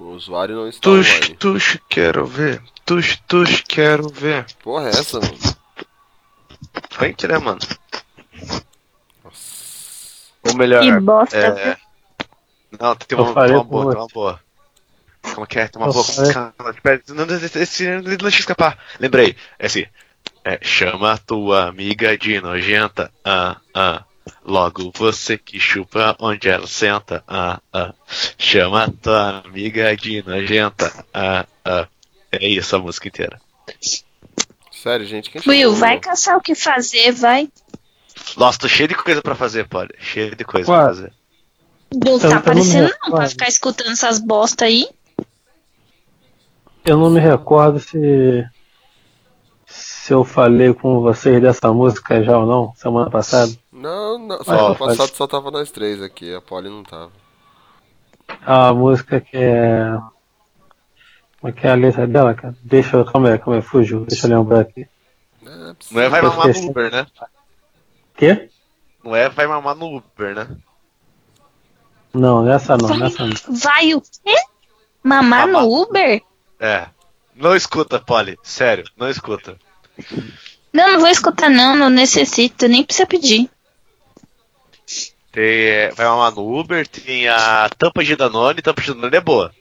O usuário não está Tux, online. tux, quero ver. Tux, tux, quero ver. Porra, é essa, mano? Frente, né, mano? Ou melhor, Que bosta. é... Não, tem uma, tem uma boa, tem uma boa. Como que é? Tem uma Eu boa. esse- esse- não deixa escapar. Lembrei. É assim. É, chama tua amiga de nojenta. Ah, ah. Logo você que chupa onde ela senta. Ah, ah. Chama tua amiga de nojenta. Ah, ah. É isso a música inteira. Sério, gente, quem Will, vai caçar o que fazer, vai. Nossa, tô cheio de coisa pra fazer, Polly. Cheio de coisa Ué. pra fazer. Não Então, tá aparecendo não não, pra ficar escutando essas bosta aí. Eu não me recordo se. Se eu falei com vocês dessa música já ou não, semana passada. Não, não. Vai, Semana faz. passada só tava nós três aqui, a Polly não tava. Uma música que é. Como é que é a letra dela, cara? Deixa eu. Calma aí, calma aí, fugiu. Deixa eu lembrar aqui. É, Não é vai mamar no. Uber, né? Quê? Não é vai mamar no Uber, né? Não, nessa não, nessa não. Vai o quê? Mamar Mamar. no Uber? É. Não escuta, Polly. Sério, não escuta. Não, não vou escutar não, não necessito, nem precisa pedir. Tem, é, vai mamar no Uber, tem a tampa de Danone, tampa de Danone é boa.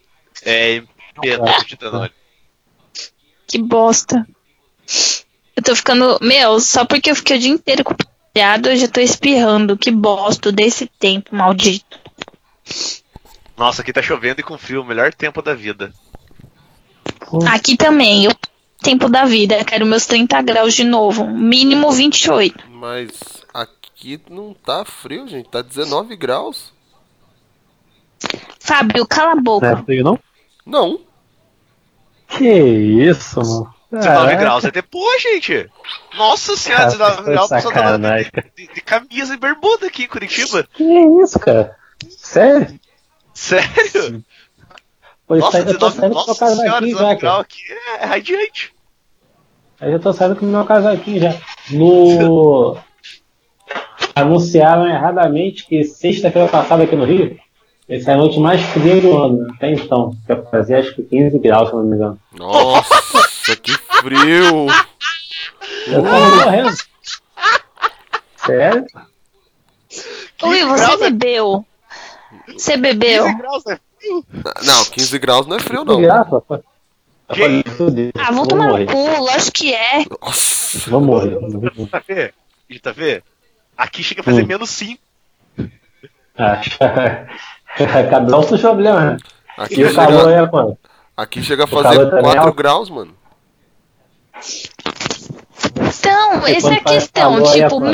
É MP, tampa de Danone. Que bosta. Eu tô ficando. Meu, só porque eu fiquei o dia inteiro com o piado, eu já tô espirrando. Que bosta desse tempo, maldito. Nossa, aqui tá chovendo e com frio, o melhor tempo da vida. Aqui também, o tempo da vida. Quero meus 30 graus de novo. Mínimo 28. Mas aqui não tá frio, gente. Tá 19 graus. Fábio, cala a Não boca. é frio, não? Não. Que isso, mano. 19 Caraca, graus é depois, gente. Nossa senhora, cara, 19 foi graus, pessoal tá sacanagem. de, de camisa e bermuda aqui em Curitiba. Que isso, cara? Sério? Sério? Pô, isso Nossa, aí eu tô 19, saindo com meu nossa senhora, casaquinho 19 já, graus aqui é radiante. Aí eu tô saindo com meu casaquinho já. No. Anunciaram erradamente que sexta-feira passada aqui no Rio, essa é a noite mais fria do ano, até então. Que fazia acho que 15 graus, se não me engano. Nossa, que frio. Eu tava morrendo. Sério? Ui, você graus é- bebeu. Você bebeu. 15 graus, né? Não, 15 graus não é frio, não. Que fudeu, Ah, vou tomar no cu, lógico que é. Nossa. Vou morrer. Tá vendo? Tá vendo? Aqui chega a fazer Hum. menos 5. Ah, Cada um com seus problemas, né? Aqui E o calor chega, é, pô. aqui chega a fazer também é 4 alto. graus, mano. Então, essa é a questão. é tipo, meu,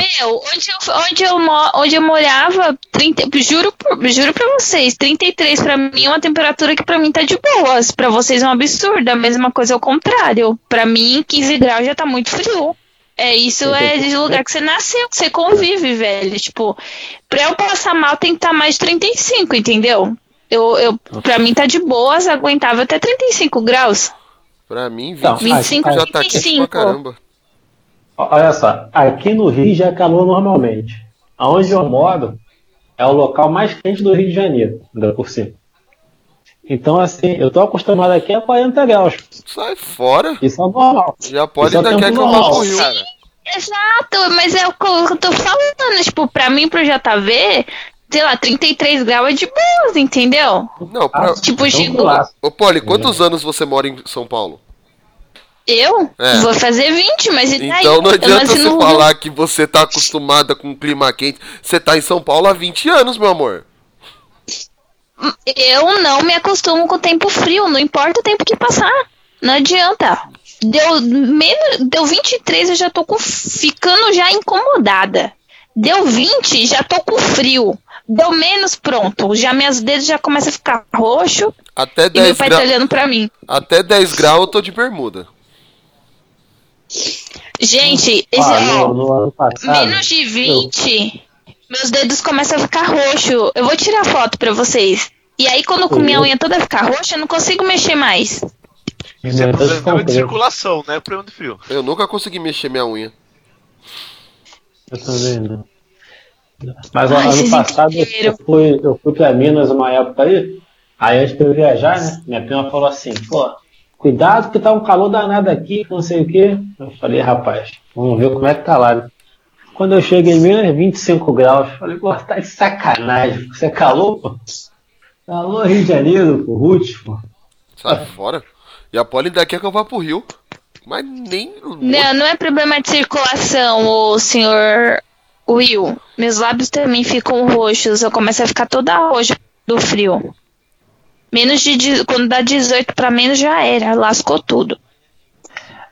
onde eu, onde, eu, onde eu morava, 30, juro, juro pra vocês, 33 pra mim é uma temperatura que pra mim tá de boas. Pra vocês é um absurdo. A mesma coisa ao contrário. Pra mim, 15 graus já tá muito frio. É, isso é de lugar que você nasceu, que você convive, velho. Tipo, pra eu passar mal tem que estar mais de 35, entendeu? Eu, eu, pra mim tá de boas, aguentava até 35 graus. Pra mim, 20 Então, 25, já tá quente pra 25. caramba. Olha só, aqui no Rio já é calor normalmente. Aonde eu moro é o local mais quente do Rio de Janeiro, ainda por cima. Então, assim, eu tô acostumado aqui a 40 graus. Sai fora. Isso é normal. Já pode Isso é ainda quer tempo que eu vá normal. pro Rio. Cara, Exato, mas é o que eu tô falando, tipo, pra mim, pro JV, sei lá, 33 graus é de boas, entendeu? Não, pra... Tipo, Então, chegou- lá. Ô, Poli, quantos anos você mora em São Paulo? Eu É. vou fazer 20, mas e daí? Então não adianta Mas você não- falar que você tá acostumada com o clima quente. Você tá em São Paulo há 20 anos, meu amor. Eu não me acostumo com o tempo frio, não importa o tempo que passar. Não adianta. Deu, menos, deu 23, eu já tô com, ficando já incomodada. Deu 20, já tô com frio. Deu menos, pronto. Já meus dedos já começam a ficar roxo Até e meu 10, pai tá olhando pra mim. Até 10 graus eu tô de bermuda. Gente, esse, Ah, ó, no, no ano passado. menos de 20, meus dedos começam a ficar roxo. Eu vou tirar foto pra vocês. E aí, quando com minha unha toda ficar roxa, eu não consigo mexer mais. isso é problema de circulação, não é problema de frio. Eu nunca consegui mexer minha unha. Eu também não. Mas Ai, ano passado entenderam. eu fui, eu fui pra Minas uma época aí. Aí antes de eu viajar, né? Minha prima falou assim, pô, cuidado que tá um calor danado aqui, não sei o quê. Eu falei, rapaz, vamos ver como é que tá lá. né? Quando eu cheguei em menos 25 graus, falei, pô, tá de sacanagem. Você é calor, pô? Calor Rio de Janeiro, pô, Ruth, pô. Sai fora. E a Polly ainda quer que eu vá pro Rio. Mas nem. Não, não é problema de circulação, o senhor Will. Meus lábios também ficam roxos. Eu começo a ficar toda roxa do frio. Menos de. de- Quando dá 18 pra menos já era. Lascou tudo.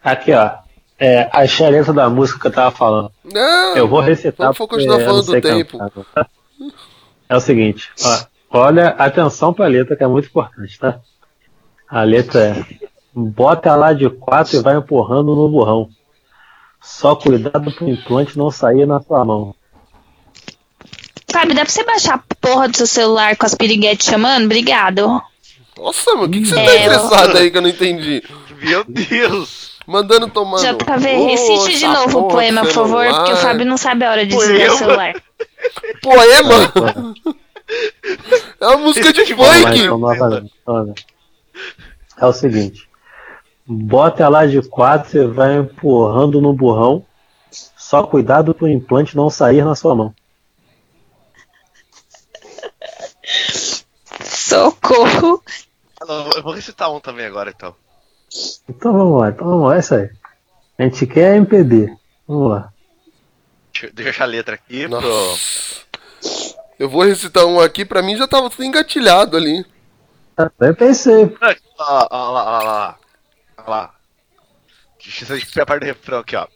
Aqui, ó. É, achei a letra da música que eu tava falando. Não! Eu vou recitar. Vamos porque continuar eu falando do tempo. cantar, tá? É o seguinte, ó, olha, atenção pra letra que é muito importante, tá? A letra é Bota lá de quatro e vai empurrando no burrão. Só cuidado pro implante não sair na sua mão. Sabe, dá pra você baixar a porra do seu celular com as piriguetes chamando? Obrigado. Nossa, mano, o que, que você É, tá eu- estressado aí que eu não entendi? Meu Deus! Mandando tomar. Já tá vendo? Recite de novo o poema, por favor, porque o. Fábio não sabe a hora de desligar o celular. Poema? É uma música de lá, funk. Olha. É o seguinte. Bota lá de quatro e vai empurrando no burrão. Só cuidado pro implante não sair na sua mão. Socorro. Eu vou recitar um também agora, então. Então vamos lá, então vamos lá, é isso aí. A gente quer MPB. Vamos lá. Deixa, a letra aqui. Nossa. Pro... Eu vou recitar um aqui, pra mim já tava tudo engatilhado ali. Eu pensei, Olha lá, olha lá, olha lá. Olha lá. Deixa eu ver a parte do refrão aqui, ó.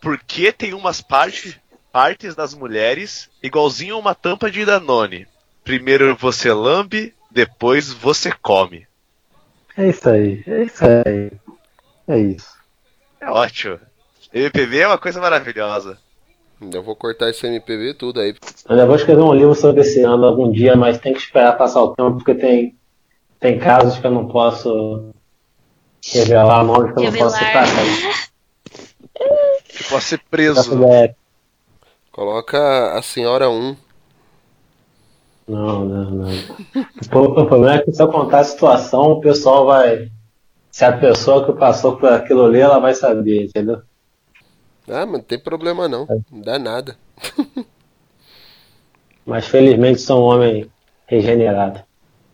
Porque tem umas partes, partes das mulheres igualzinho uma tampa de Danone. Primeiro você lambe, depois você come. É isso aí, é isso aí. É isso. É ótimo. MPB é uma coisa maravilhosa. Eu vou cortar esse MPB tudo aí. Eu ainda vou escrever um livro sobre esse ano algum dia, mas tem que esperar passar o tempo, porque tem, tem casos que eu não posso revelar, nomes que eu não posso citar. cara. Que pode ser preso. é- Coloca a senhora 1. Não, não, não. O pro- o problema é que se eu contar a situação, o pessoal vai. Se a pessoa que passou por aquilo ali, ela vai saber, entendeu? Ah, mas não tem problema não. Não dá nada. Mas felizmente sou um homem regenerado.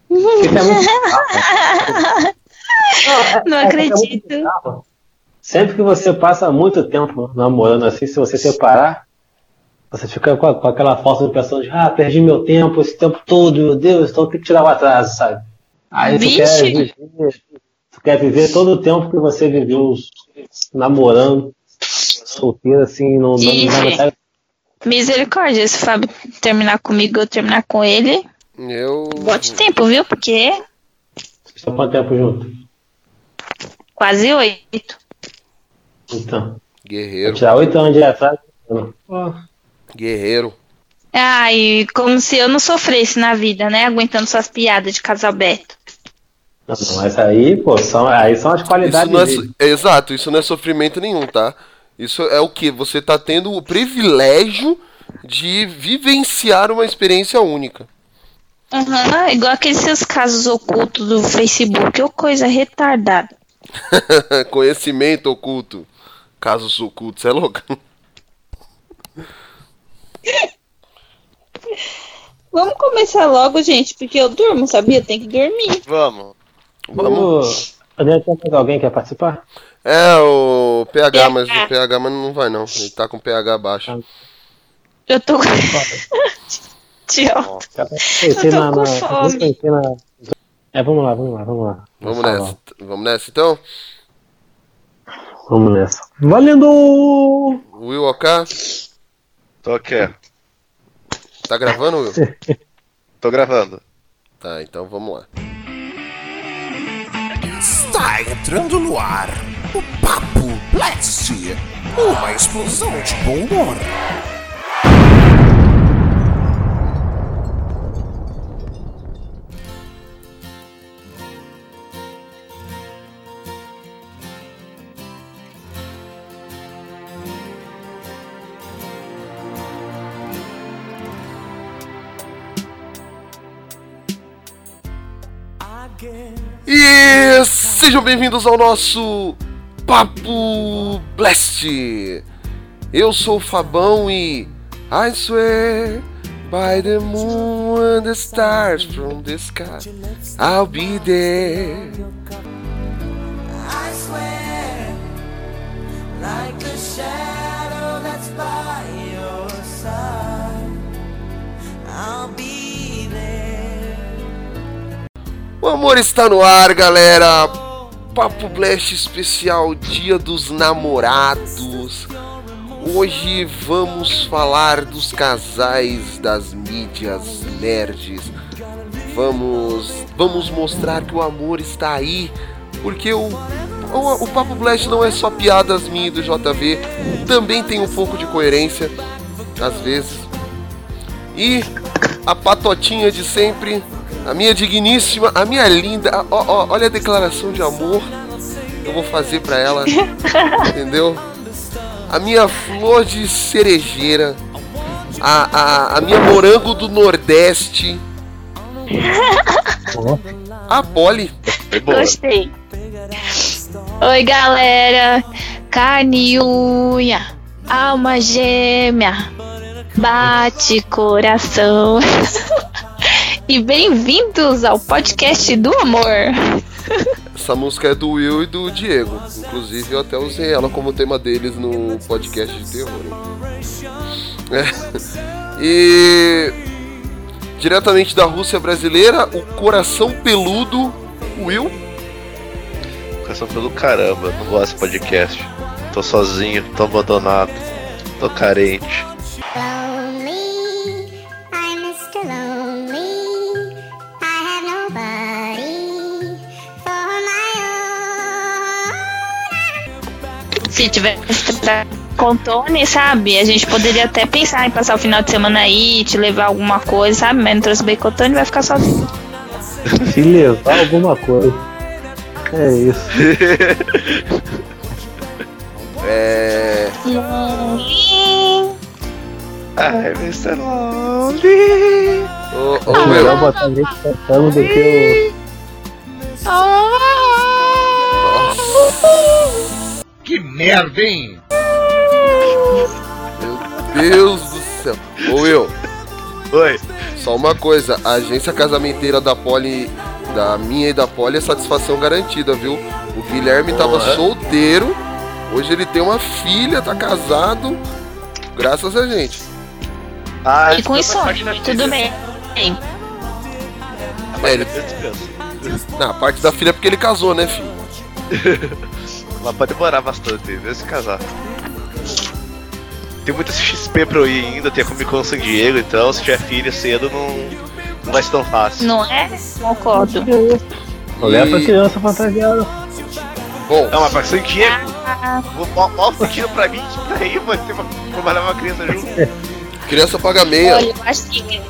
É Não É, é acredito. Sempre que você passa muito tempo namorando assim, se você separar, você fica com, a- com aquela falsa impressão de, ah, perdi meu tempo esse tempo todo, meu Deus, então tem que tirar o atraso, sabe? Aí tu quer, viver, tu quer viver todo o tempo que você viveu namorando, solteiro, assim, não, não, Vixe. não, Misericórdia, se o Fábio terminar comigo eu terminar com ele, Eu. bote tempo, viu? Porque Vocês estão quanto tempo junto? quase oito. Então, vou Guerreiro. tirar oito anos de atraso. Pô, Guerreiro. Ai, como se eu não sofresse na vida, né? Aguentando suas piadas de casal Beto. Não, não, mas aí, pô, são, aí são as Isso qualidades não é, é, Exato, isso não é sofrimento nenhum, tá? Isso é o que? Você tá tendo o privilégio de vivenciar uma experiência única. Aham, igual aqueles seus casos ocultos do Facebook, ou coisa retardada. Conhecimento oculto. Casos ocultos, é louco? Vamos começar logo, gente, porque eu durmo, sabia? Tem que dormir. Vamos. Vamos. Mais alguém que quer participar? É, o PH, PH. mas o PH mas não vai não. Ele tá com PH baixo. Eu tô. Tchau. Já pensei Eu tô na, com fome. É, vamos lá, vamos lá, vamos lá. Vamos Nossa, nessa. Vamos nessa então? Vamos nessa. Valendo! Will OK? Tô aqui. Tá gravando, Will? Tô gravando. Tá, então vamos lá. Está entrando no ar o Papo Blast, uma explosão de bom humor. E sejam bem-vindos ao nosso Papo Blast. Eu sou o Fabão e I swear by the moon and the stars from the sky I'll be there. I swear, like a shadow that's by your side, I'll be O amor está no ar, galera. Papo Blast especial Dia dos Namorados. Hoje vamos falar dos casais das mídias nerds. Vamos, vamos mostrar que o amor está aí, porque o, o, o Papo Blast não é só piadas minhas do JV, também tem um pouco de coerência, às vezes. E a patotinha de sempre, a minha digníssima, a minha linda, ó, ó, olha a declaração de amor que eu vou fazer pra ela, entendeu? A minha flor de cerejeira, a, a, a minha morango do Nordeste, a Polly. Gostei. Oi, galera. Carne e unha, alma gêmea, bate coração. e bem-vindos ao podcast do amor. Essa música é do Will e do Diego. Inclusive eu até usei ela como tema deles no podcast de terror. É. E diretamente da Rússia brasileira, o coração peludo Will. Coração pelo caramba, não gosto desse podcast. Tô sozinho, tô abandonado, tô carente. Se tivesse pra com Tony, sabe? A gente poderia até pensar em passar o final de semana aí, te levar alguma coisa, sabe? Mas não trouxe Bacotone, vai ficar sozinho. se levar alguma coisa. É isso. É. Ai, Mr. Lonely. Ô, ô, É Will, melhor botar gente cantando do que Que merda, hein? meu Deus do céu. Ô Will, Oi. só uma coisa, a agência casamenteira da Poli, da minha e da Poli é satisfação garantida, viu? O Guilherme tava Porra. solteiro, hoje ele tem uma filha, tá casado, graças a gente. Ah, E com isso, tudo bem. É, ele- Na parte da filha é porque ele casou, né, filho? Mas pode demorar bastante, mesmo se casar. Tem muita XP pra eu ir ainda, tem a Comic Con San Diego, então se tiver filha cedo não, não vai ser tão fácil. Não é? Concordo. Leva a E- criança fantasiada. Bom, Não, mas pra San Diego, Ah, vou mal, mal sentido pra mim, que daí vai ter uma, uma criança junto. criança paga meia, olha, eu acho que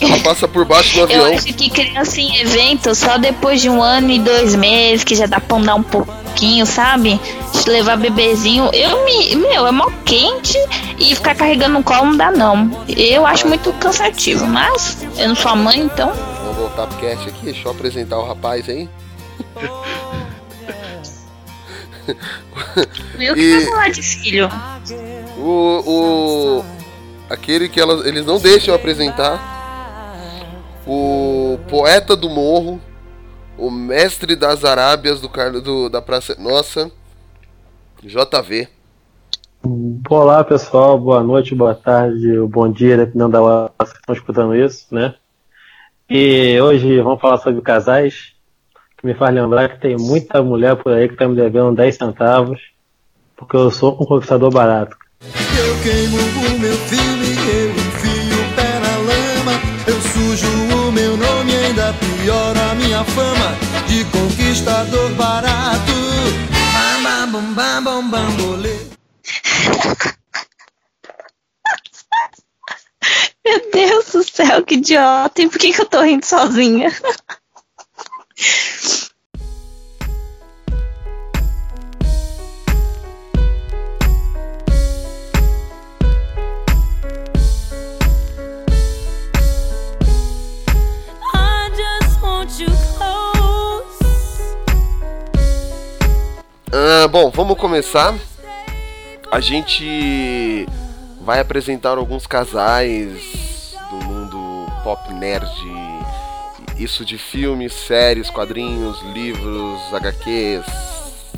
ela passa por baixo do Eu avião. acho que criança em evento só depois de um ano e dois meses, que já dá pra andar um pouquinho, sabe? De levar bebezinho. Eu me. Meu, é mó quente e ficar carregando no colo não dá, não. Eu acho muito cansativo, mas eu não sou a mãe, então. Vamos voltar pro cast aqui, deixa eu apresentar o rapaz aí. Eu que E- vai falar de filho. O. o aquele que elas, eles não deixam eu apresentar. O poeta do morro. O mestre das Arábias do, do da Praça Nossa. JV. Olá pessoal, boa noite, boa tarde, bom dia, dependendo da hora que estão escutando isso, né? E hoje vamos falar sobre casais, que me faz lembrar que tem muita mulher por aí que tá me devendo 10 centavos, porque eu sou um conquistador barato. Eu queimo o meu filme, de conquistador barato. Bam, bam, bam, bam, bam, bolê. Meu Deus do céu, que idiota. E por que, que eu tô rindo sozinha? Vamos começar. A gente vai apresentar alguns casais do mundo pop nerd. Isso de filmes, séries, quadrinhos, livros, HQs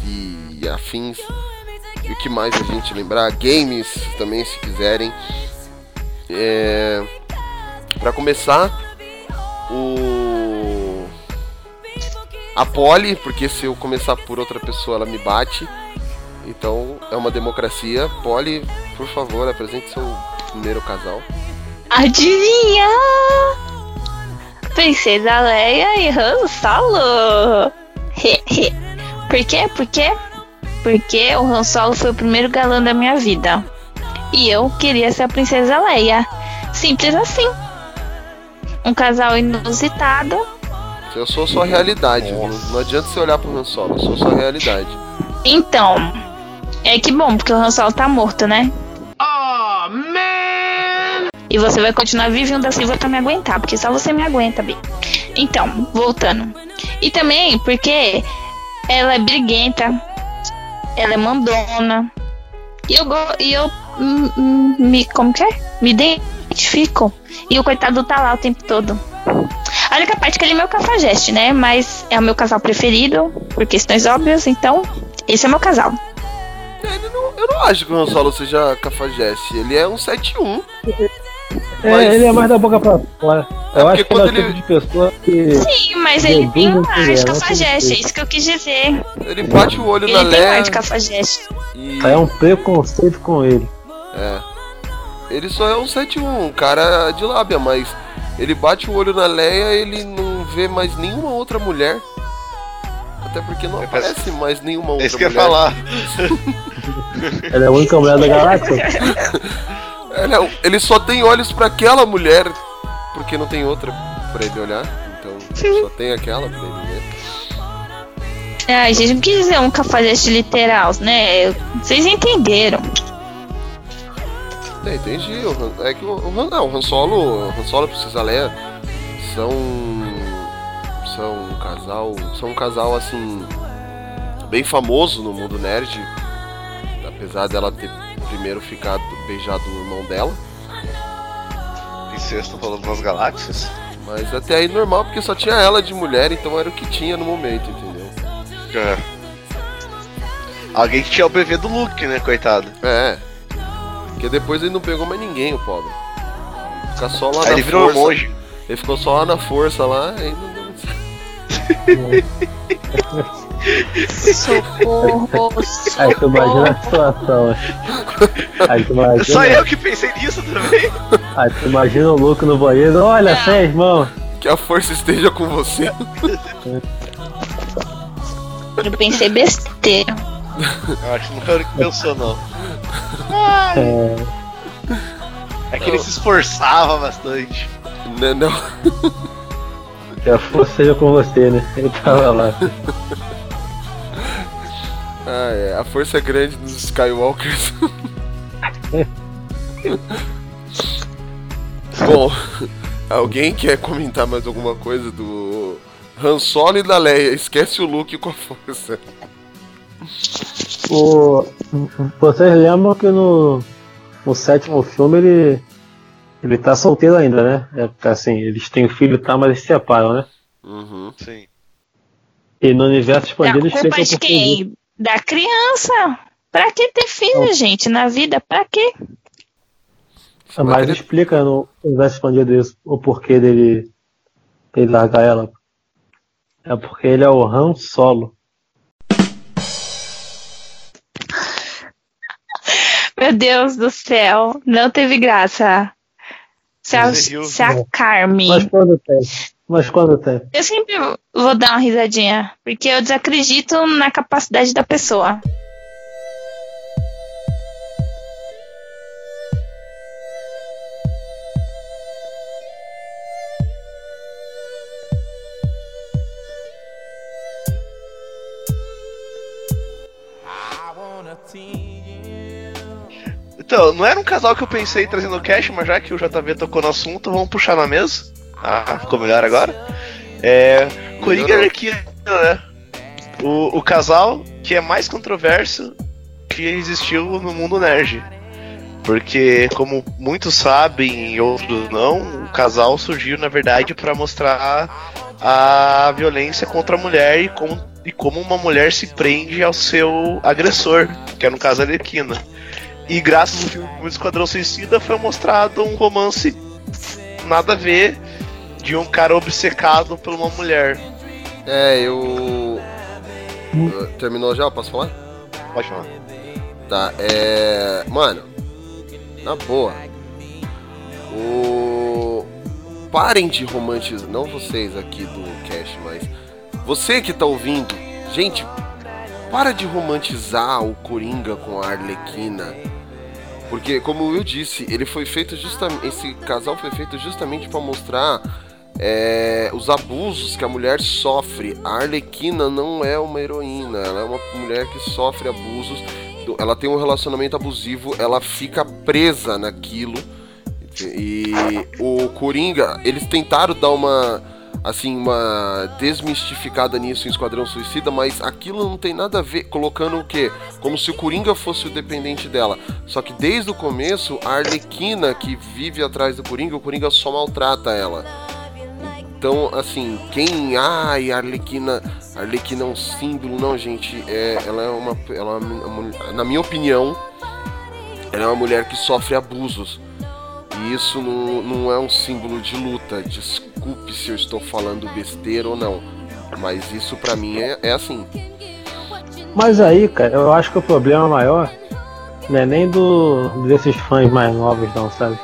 e afins. E o que mais a gente lembrar? Games também, se quiserem. É... Para começar, o a Polly, porque se eu começar por outra pessoa ela me bate. Então é uma democracia. Polly, por favor, apresente seu primeiro casal. Adivinha? Princesa Leia e Han Solo. Por quê? Por quê? Porque o Han Solo foi o primeiro galã da minha vida. E eu queria ser a Princesa Leia. Simples assim. Um casal inusitado. Eu sou sua realidade. Não, não adianta você olhar pro Han Solo, eu sou sua realidade. Então, é que bom, porque o Han Solo tá morto, né? Oh, man! E você vai continuar vivendo da Silva pra me aguentar, porque só você me aguenta, Bi. Então, voltando. E também porque ela é briguenta, ela é mandona. E eu, e eu me. Como que é? Me identifico. E o coitado tá lá o tempo todo. A única parte que ele é meu cafajeste, né? Mas é o meu casal preferido, por questões óbvias, então esse é meu casal. Ele não- eu não acho que o Han Solo seja cafajeste. Ele é um 7-1. É, Mas- ele é mais da boca pra fora. É, Eu acho porque que ele é o tipo ele- de pessoa que. Sim, mas ele tem um ar ele de é, cafajeste, é isso que eu quis dizer. Ele bate o olho Ele na tem um ar Leia. de cafajeste. E... É um preconceito com ele. É. Ele só é um 7-1, um cara de lábia, mas ele bate o olho na Leia ele não vê mais nenhuma outra mulher. Até porque não Eu peço- aparece mais nenhuma outra É isso que eu ia falar. Ele é a única mulher da galáxia. Ele, é- ele só tem olhos pra aquela mulher, porque não tem outra pra ele olhar. Então só tem aquela pra ele ver. Ai, gente, não quis dizer um cafajeste literal, né? Vocês entenderam. É, entendi. O Han- é que o, o Han, não, o Han Solo, o Han Solo a Princesa Leia são são um casal, são um casal assim bem famoso no mundo nerd, apesar dela ter primeiro ficado beijado o irmão dela, Incesto rolando nas galáxias? mas até aí normal porque só tinha ela de mulher, então era o que tinha no momento, entendeu? É. Alguém que tinha o bebê do Luke, né, coitado? É. Porque depois ele não pegou mais ninguém, o pobre. Fica só lá Aí na ele virou força. monge. Ele ficou só lá na força lá e não. Socorro, Aí tu imagina a situação. Aí tu imagina, Só eu que pensei nisso também. aí tu imagina o louco no banheiro. Olha, Não. sem irmão. Que a força esteja com você. Eu pensei besteira. Eu acho que não foi ele que pensou, não. É, É que ele se esforçava bastante. Não, não. Que a força seja com você, né? Ele tava lá. Ah, é. A força é grande dos Skywalkers. Bom, alguém quer comentar mais alguma coisa do Han Solo e da Leia? Esquece o Luke com a força. O, vocês lembram que no, no sétimo filme ele, ele tá solteiro ainda, né? É, porque, assim, eles têm filho e tal, mas eles se separam, né? Uhum. Sim. E no universo A expandido eles é de por fugir. quem? Da criança. Pra que ter filho, gente? Na vida, pra quê? Vai Mas querer- explica no universo expandido isso, o porquê dele, dele largar ela. É porque ele é o Han Solo. Meu Deus do céu. Não teve graça. Se, a, se a Carmen. Mas quando tem? Mas quando tem? Eu sempre vou dar uma risadinha. Porque eu desacredito na capacidade da pessoa. Então, não era um casal que eu pensei em trazer no cash, mas já que o JV tocou no assunto, vamos puxar na mesa. Ah, ficou melhor agora? É. Coringa e. Arlequina, né? O, o casal que é mais controverso que existiu no mundo nerd. Porque, como muitos sabem e outros não, o casal surgiu, na verdade, para mostrar a violência contra a mulher e como, e como uma mulher se prende ao seu agressor, que é no caso a Arlequina. E graças ao filme Esquadrão Suicida foi mostrado um romance nada a ver de um cara obcecado por uma mulher. É, eu. Terminou já? Posso falar? Pode falar. Tá, é. Mano, na boa. O. Parem de romantizar. Não vocês aqui do cast, mas. Você que tá ouvindo. Gente, para de romantizar o Coringa com a Arlequina. Porque, como Will disse, ele foi feito justamente. Esse casal foi feito justamente para mostrar é, os abusos que a mulher sofre. A Arlequina não é uma heroína, ela é uma mulher que sofre abusos. Ela tem um relacionamento abusivo, ela fica presa naquilo. E o Coringa, eles tentaram dar uma assim, uma desmistificada nisso em Esquadrão Suicida, mas aquilo não tem nada a ver, colocando o quê? Como se o Coringa fosse o dependente dela. Só que desde o começo, a Arlequina que vive atrás do Coringa, o Coringa só maltrata ela. Então, assim, quem. Ai, a Arlequina. Arlequina é um símbolo, não, gente. É, ela é uma. Ela é uma, na minha opinião, ela é uma mulher que sofre abusos. E isso não, não é um símbolo de luta. Desculpe se eu estou falando besteira ou não. Mas isso pra mim é, é assim. Mas aí, cara, eu acho que o problema maior não é nem do desses fãs mais novos, não, sabe?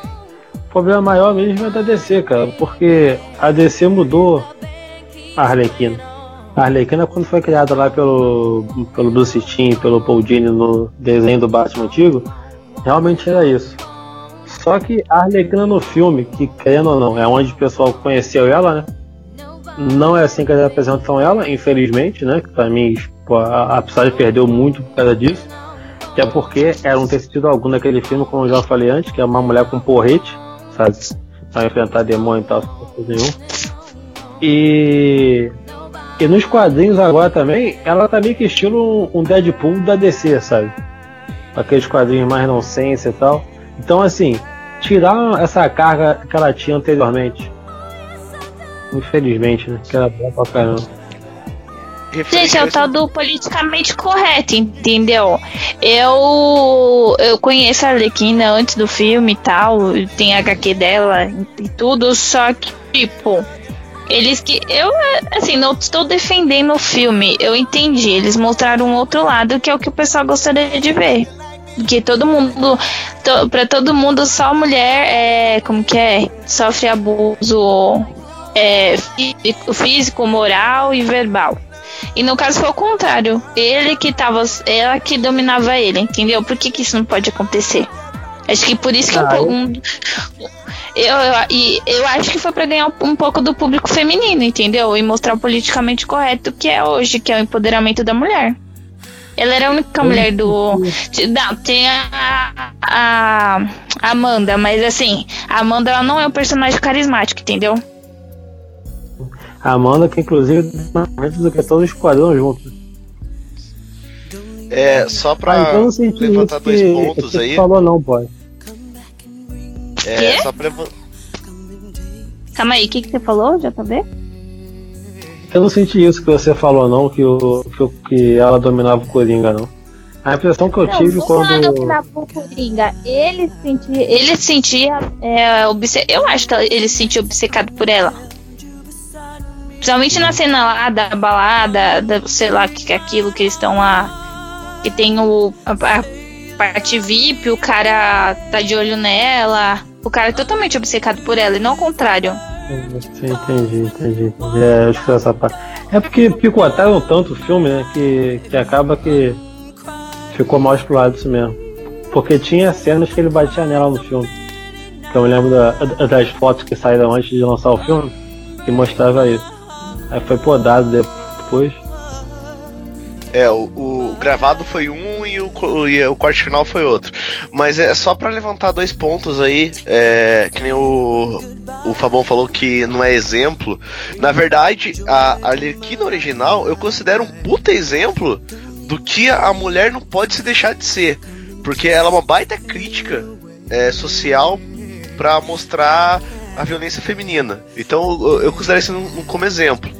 O problema maior mesmo é da DC, cara, porque a DC mudou a Arlequina. A Arlequina, quando foi criada lá pelo, pelo Bruce Timm, pelo Paul Dini no desenho do Batman antigo, realmente era isso. Só que a Arlequina no filme, que querendo ou não, é onde o pessoal conheceu ela, né? Não é assim que eles apresentam ela, infelizmente, né? Que pra mim pô, a, a perdeu muito por causa disso. Que é porque era um tecido algum naquele filme, como eu já falei antes, que é uma mulher com porrete, sabe? Pra enfrentar demônio e tal, sem coisa nenhuma. E. E nos quadrinhos agora também, ela tá meio que estilo um, um Deadpool da DC, sabe? Aqueles quadrinhos mais nonsense e tal. Então, assim, tirar essa carga que ela tinha anteriormente. Infelizmente, né? Que era bom pra caramba. Gente, é o tal do politicamente correto, entendeu? Eu eu conheço a Arlequina antes do filme e tal, tem HQ dela e tudo, só que, tipo, eles que. Eu, assim, não estou defendendo o filme, eu entendi. Eles mostraram um outro lado que é o que o pessoal gostaria de ver. Que todo mundo. To, pra todo mundo, só mulher é. Como que é? Sofre abuso é, físico, moral e verbal. E no caso foi o contrário. Ele que tava. Ela que dominava ele, entendeu? Por que, que isso não pode acontecer? Acho que por isso que Ah, um, um- eu, eu, eu acho que foi pra ganhar um, um pouco do público feminino, entendeu? E mostrar o politicamente correto que é hoje, que é o empoderamento da mulher. Ela era a única mulher do. Não, tem a, a, a Amanda, mas assim, a Amanda ela não é um personagem carismático, entendeu? A Amanda, que inclusive mais do que todos os esquadrão juntos. É, só pra Ah, então levantar dois que, pontos que aí. falou não, pô. É, Quê? só pra Calma aí, o que, que você falou, JB? Eu não senti isso que você falou não, que, o, que, que ela dominava o Coringa, não. A impressão que eu tive quando. o Coringa, ele sentia, ele sentia é, obce- eu acho que ele se sentia obcecado por ela. Principalmente na cena lá da balada, da, sei lá, que que é aquilo que eles estão lá, que tem o a, a parte VIP, o cara tá de olho nela, o cara é totalmente obcecado por ela, e não ao contrário. Sim, entendi, entendi. É, eu esqueci essa parte. É porque picotaram tanto o filme, né? Que, que acaba que ficou mal explorado isso mesmo. Porque tinha cenas que ele batia nela no filme. Então eu lembro da- das fotos que saíram antes de lançar o filme que mostrava isso. Aí foi podado depois. É, o, o gravado foi um e o, co- o corte final foi outro. Mas é só pra levantar dois pontos aí, é, que nem o, o Fabão falou que não é exemplo. Na verdade, a Arlequina original eu considero um puta exemplo do que a mulher não pode se deixar de ser. Porque ela é uma baita crítica é, social para mostrar a violência feminina. Então eu, eu considero isso um, um, como exemplo.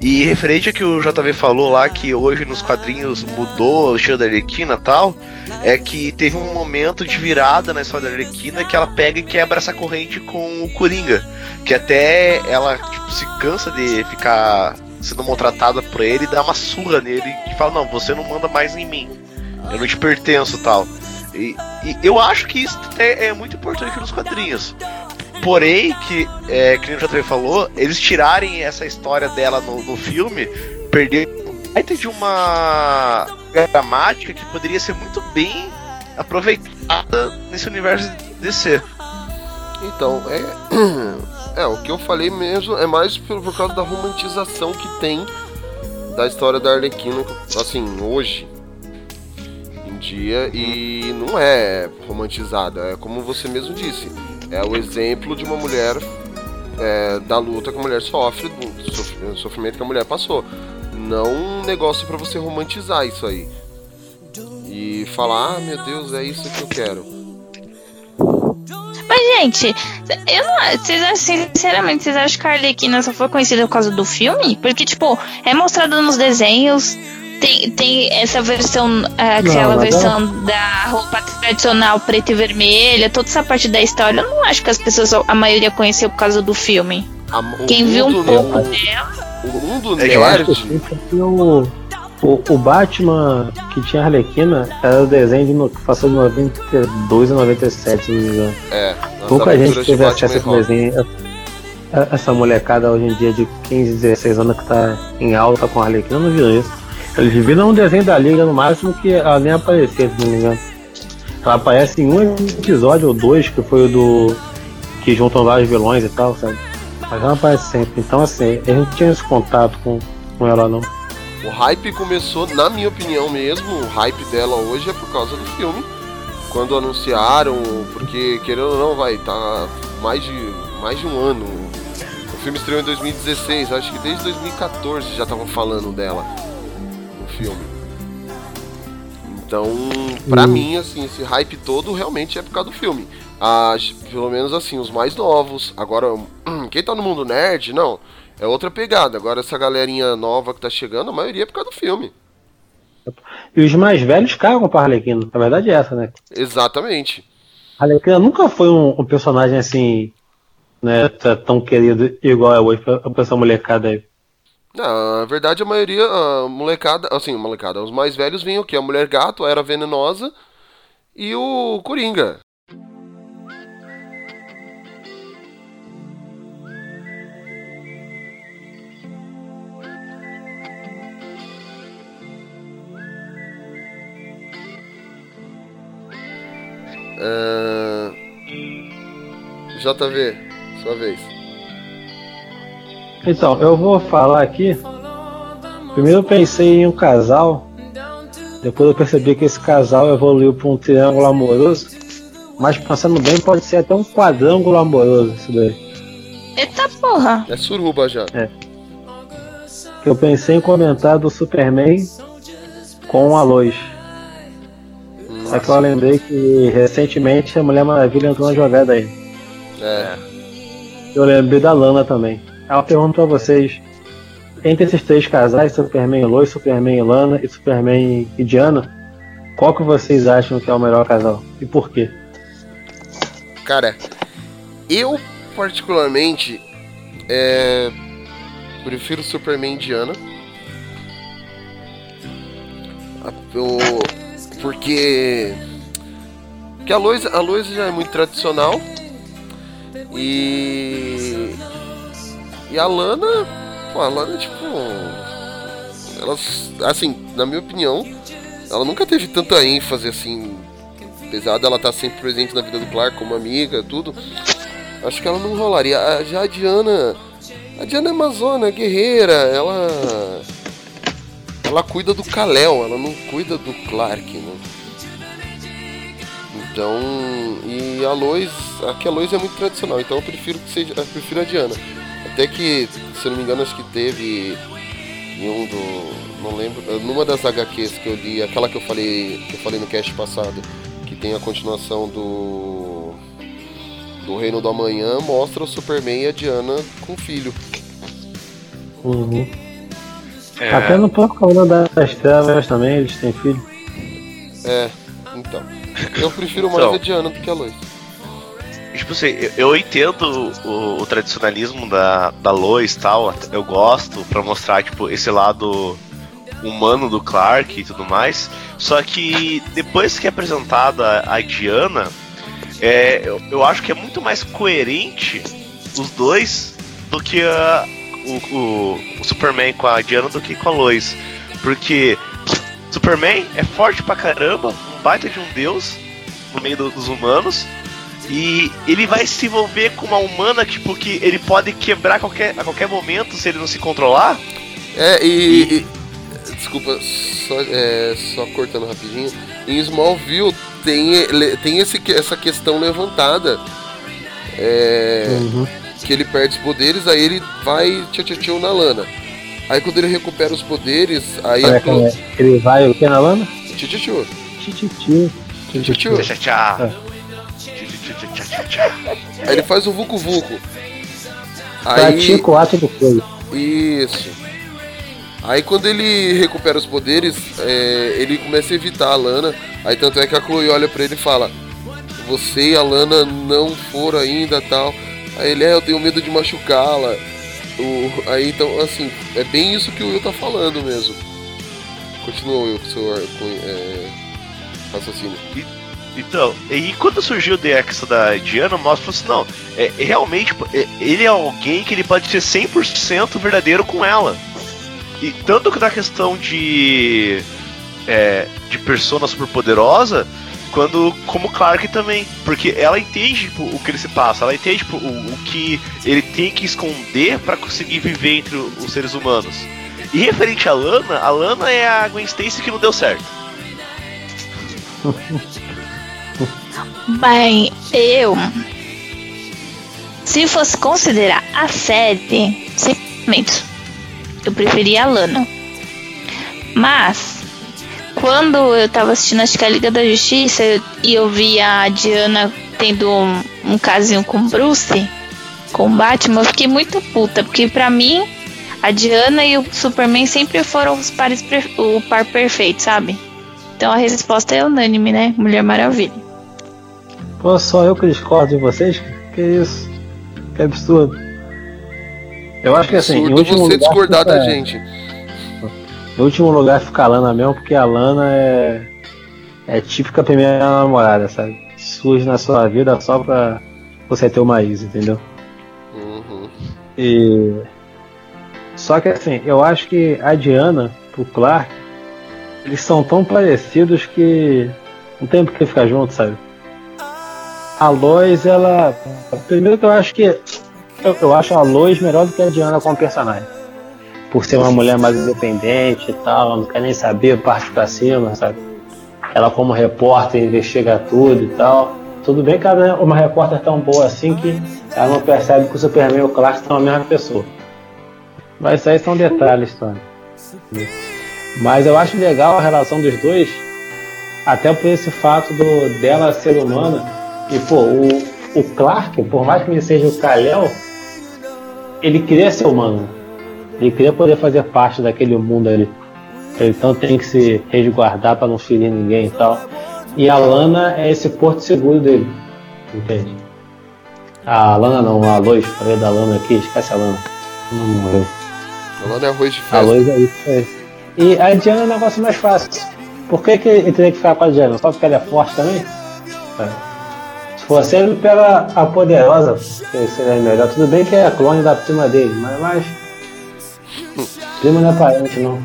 E referente a que o JV falou lá, que hoje nos quadrinhos mudou o estilo da Arlequina e tal, é que teve um momento de virada na história da Arlequina que ela pega e quebra essa corrente com o Coringa. Que até ela tipo, se cansa de ficar sendo maltratada por ele e dá uma surra nele e fala, não, você não manda mais em mim. Eu não te pertenço tal. E, e eu acho que isso é, é muito importante nos quadrinhos. Porém, que, é, que o JV falou, eles tirarem essa história dela no, no filme, perder baita de uma gramática que poderia ser muito bem aproveitada nesse universo DC. Então, é. É, o que eu falei mesmo é mais por, por causa da romantização que tem da história da Arlequina, assim, hoje em dia, e não é romantizada, é como você mesmo disse é o exemplo de uma mulher é, da luta que a mulher sofre, do sofrimento que a mulher passou. Não um negócio para você romantizar isso aí. E falar, ah, meu Deus, é isso que eu quero. Mas, gente, eu não, vocês, sinceramente, vocês acham que a Arlequina só foi conhecida por causa do filme? Porque, tipo, é mostrado nos desenhos, tem, tem essa versão, é, aquela não, versão não. da roupa tradicional preta e vermelha, toda essa parte da história. Eu não acho que as pessoas, a maioria conheceu por causa do filme. A, Quem viu um pouco dela. O mundo é nerd. O, o, o, Batman que tinha Arlequina era o desenho de no, passou de 92 a 97, se não me engano. É, Pouca gente teve acesso a esse desenho. Essa molecada hoje em dia de 15, 16 anos que tá em alta com a Arlequina não viu isso. Eles viram um desenho da Liga no máximo que ela nem aparecia, se não me engano. Ela aparece em um episódio ou dois, que foi o do. que juntam vários vilões e tal, sabe? Mas ela aparece sempre. Então, assim, a gente tinha esse contato com, com ela, não. O hype começou, na minha opinião mesmo, o hype dela hoje é por causa do filme. Quando anunciaram, porque querendo ou não, vai, tá mais de, mais de um ano. O filme estreou em 2016, acho que desde 2014 já estavam falando dela filme. Então, pra hum. mim, assim, esse hype todo realmente é por causa do filme. As, pelo menos assim, os mais novos. Agora, quem tá no mundo nerd, não. É outra pegada. Agora, essa galerinha nova que tá chegando, a maioria é por causa do filme. E os mais velhos cagam pra Arlequina. A verdade é essa, né? Exatamente. A Arlequina nunca foi um, um personagem assim, né, tão querido igual é hoje pra, pra essa molecada aí. Na verdade, a maioria, a molecada, assim, molecada, os mais velhos vinham o quê? A Mulher Gato, a Era Venenosa e o Coringa. Uh... JV, sua vez. Então, eu vou falar aqui. Primeiro eu pensei em um casal. Depois eu percebi que esse casal evoluiu para um triângulo amoroso. Mas pensando bem, pode ser até um quadrângulo amoroso isso daí. Eita porra! É suruba já. É. Eu pensei em comentar do Superman com a Lois. Só que eu lembrei que recentemente a Mulher Maravilha entrou na jogada aí. É. Eu lembrei da Lana também. Ela pergunta pra vocês: entre esses três casais, Superman e Lois, Superman e Lana e Superman e Diana, qual que vocês acham que é o melhor casal? E por quê? Cara, eu particularmente é, prefiro Superman e Diana. Porque, porque a Lois, a Lois já é muito tradicional e e a Lana, pô, a Lana, tipo. Ela, assim, na minha opinião, ela nunca teve tanta ênfase assim. Apesar dela estar sempre presente na vida do Clark como amiga, tudo. Acho que ela não rolaria. Já a Diana. A Diana é amazona, guerreira, ela. Ela cuida do Kalel, ela não cuida do Clark, né? Então. E a Lois. Aqui a Lois é muito tradicional, então eu prefiro que seja. Eu prefiro a Diana. Até que, se eu não me engano, acho que teve em um do. não lembro. Numa das HQs que eu li, aquela que eu falei, que eu falei no cast passado, que tem a continuação do do Reino do Amanhã, mostra o Superman e a Diana com o filho. Uhum. É, Até no próprio Cavaleiro das Trevas também, eles têm filho. É, então. Eu prefiro mais Então. a Diana do que a Lois. Tipo assim, eu, entendo o, o tradicionalismo da, da Lois e tal, eu gosto pra mostrar, tipo, esse lado humano do Clark e tudo mais. Só que depois que é apresentada a Diana, é, eu, eu acho que é muito mais coerente os dois do que a- o, o, o Superman com a Diana do que com a Lois. Porque Superman é forte pra caramba, um baita de um deus no meio do- dos humanos. E ele vai se envolver com uma humana que, porque ele pode quebrar qualquer, a qualquer momento se ele não se controlar. É, e. e- desculpa, só, é, só cortando rapidinho. Em Smallville tem, tem esse, essa questão levantada. É, Uhum. que ele perde os poderes, aí ele vai tchau tchau tchau na lana. Aí quando ele recupera os poderes, aí é que é? Ele vai o que na lana? tchau tchau tchau. Tchau, tchau. Tchá. Aí ele faz o Vucu Vucu. Aí, Pratica o ato do fogo. Isso. Aí quando ele recupera os poderes, é, ele começa a evitar a Lana. Aí tanto é que a Chloe olha pra ele e fala: Você e a Lana não foram ainda tal. Aí ele é, eu tenho medo de machucá-la. O- Aí então, assim, é bem isso que o Will tá falando mesmo. Continua Will com o seu é, raciocínio. Então, e quando surgiu o DX da Diana, mostra assim, não, é, é realmente, pô, é- ele é alguém que ele pode ser 100% verdadeiro com ela. E tanto que na questão de é, de persona super poderosa, quando como Clark também, porque ela entende tipo, o que ele se passa, ela entende tipo, o, o que ele tem que esconder pra conseguir viver entre o- os seres humanos. E referente a Lana, a Lana é a Gwen Stacy que não deu certo. Bem, eu. Se fosse considerar a série, simplesmente, eu preferia a Lana. Mas, quando eu tava assistindo acho que a Liga da Justiça eu- e eu vi a Diana tendo um, um casinho com Bruce, com Batman, eu fiquei muito puta, porque pra mim, a Diana e o Superman sempre foram os pares o par perfeito, sabe? Então a resposta é unânime, né? Mulher Maravilha. Pô, só eu que discordo de vocês? Que isso? Que absurdo. Eu acho que assim, em Absurdo último você lugar. discordar fica- da gente. Em último lugar fica a Lana mesmo, porque a Lana é. É típica primeira namorada, sabe? Surge na sua vida só pra você ter uma ex, entendeu? Uhum. E. Só que assim, eu acho que a Diana, pro Clark, eles são tão parecidos que não tem por que ficar junto, sabe? A Lois, ela. Primeiro que eu acho que. Eu, eu acho a Lois melhor do que a Diana como personagem. Por ser uma mulher mais independente e tal, ela não quer nem saber, parte pra cima, sabe? Ela como repórter investiga tudo e tal. Tudo bem que ela é uma repórter tão boa assim que ela não percebe que o Superman e o Clark são a mesma pessoa. Mas isso aí são detalhes, Tony. Mas eu acho legal a relação dos dois, até por esse fato do, dela ser humana. E, pô, o, o Clark, por mais que ele seja o Kal-El, ele queria ser humano. Ele queria poder fazer parte daquele mundo ali. Então tem que se resguardar para não ferir ninguém e tal. E a Lana é esse porto seguro dele. Entende? A Lana não, a Lois, falei da Lana aqui, esquece a Lana. Não morreu. Ela não é arroz de A festa. Lois é isso. É. E a Diana é um negócio mais fácil. Por que, que ele teria que ficar com a Diana? Só porque ela é forte também? É. Ele, pega a poderosa, que seria melhor. Tudo bem que é a clone da prima dele, mas, mas prima não é parente não.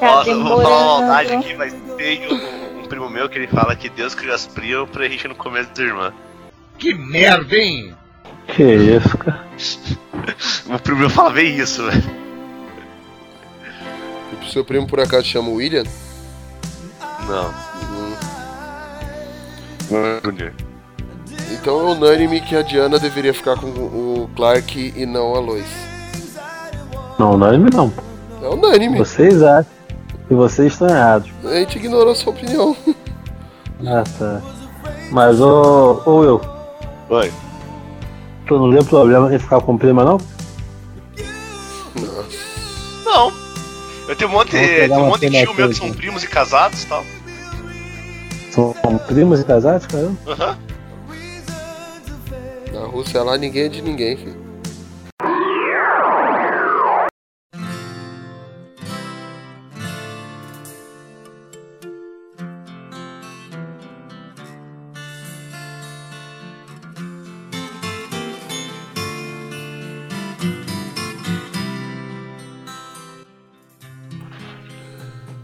Tá Ó, eu vou falar uma maldade demorando. aqui, mas tem um, um primo meu que ele fala que Deus criou as primas pra gente não comer as irmãs. Que merda, hein? Que isso, cara. O primo meu fala bem isso, velho. O seu primo por acaso chama William? Não. Hum. Junior. Então é unânime que a Diana deveria ficar com o Clark e não a Lois. Não, unânime não. É unânime. Vocês acham que vocês estão errados. A gente ignorou sua opinião. Ah, tá. Mas, ô, ô Will, Oi. tu não vê problema em ficar com prima, não? Não. Eu tenho um monte, um monte de tio meu que são primos e casados e tal. São primos e casados, cara? Aham. Na Rússia lá ninguém é de ninguém, filho.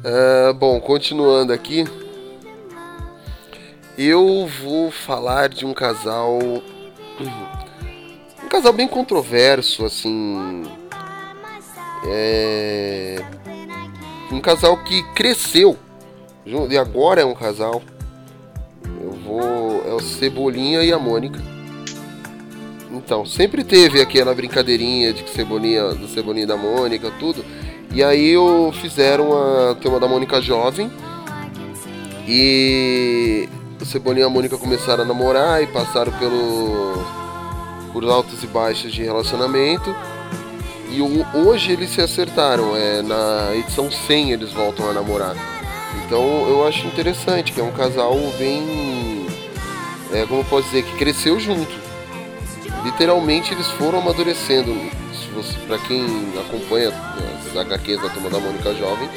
É, bom, continuando aqui, eu vou falar de um casal, um casal bem controverso, assim, é, um casal que cresceu e agora é um casal. Eu vou é o Cebolinha e a Mônica. Então, sempre teve aquela brincadeirinha de que Cebolinha, do Cebolinha e da Mônica, tudo. E aí o fizeram a turma da Mônica jovem. E o Cebolinha e a Mônica começaram a namorar e passaram pelo por altos e baixos de relacionamento. E hoje eles se acertaram, é na edição 100 eles voltam a namorar. Então eu acho interessante, que é um casal bem é, como posso dizer, que cresceu junto. Literalmente eles foram amadurecendo. Pra quem acompanha as HQs da Turma da Mônica Jovem,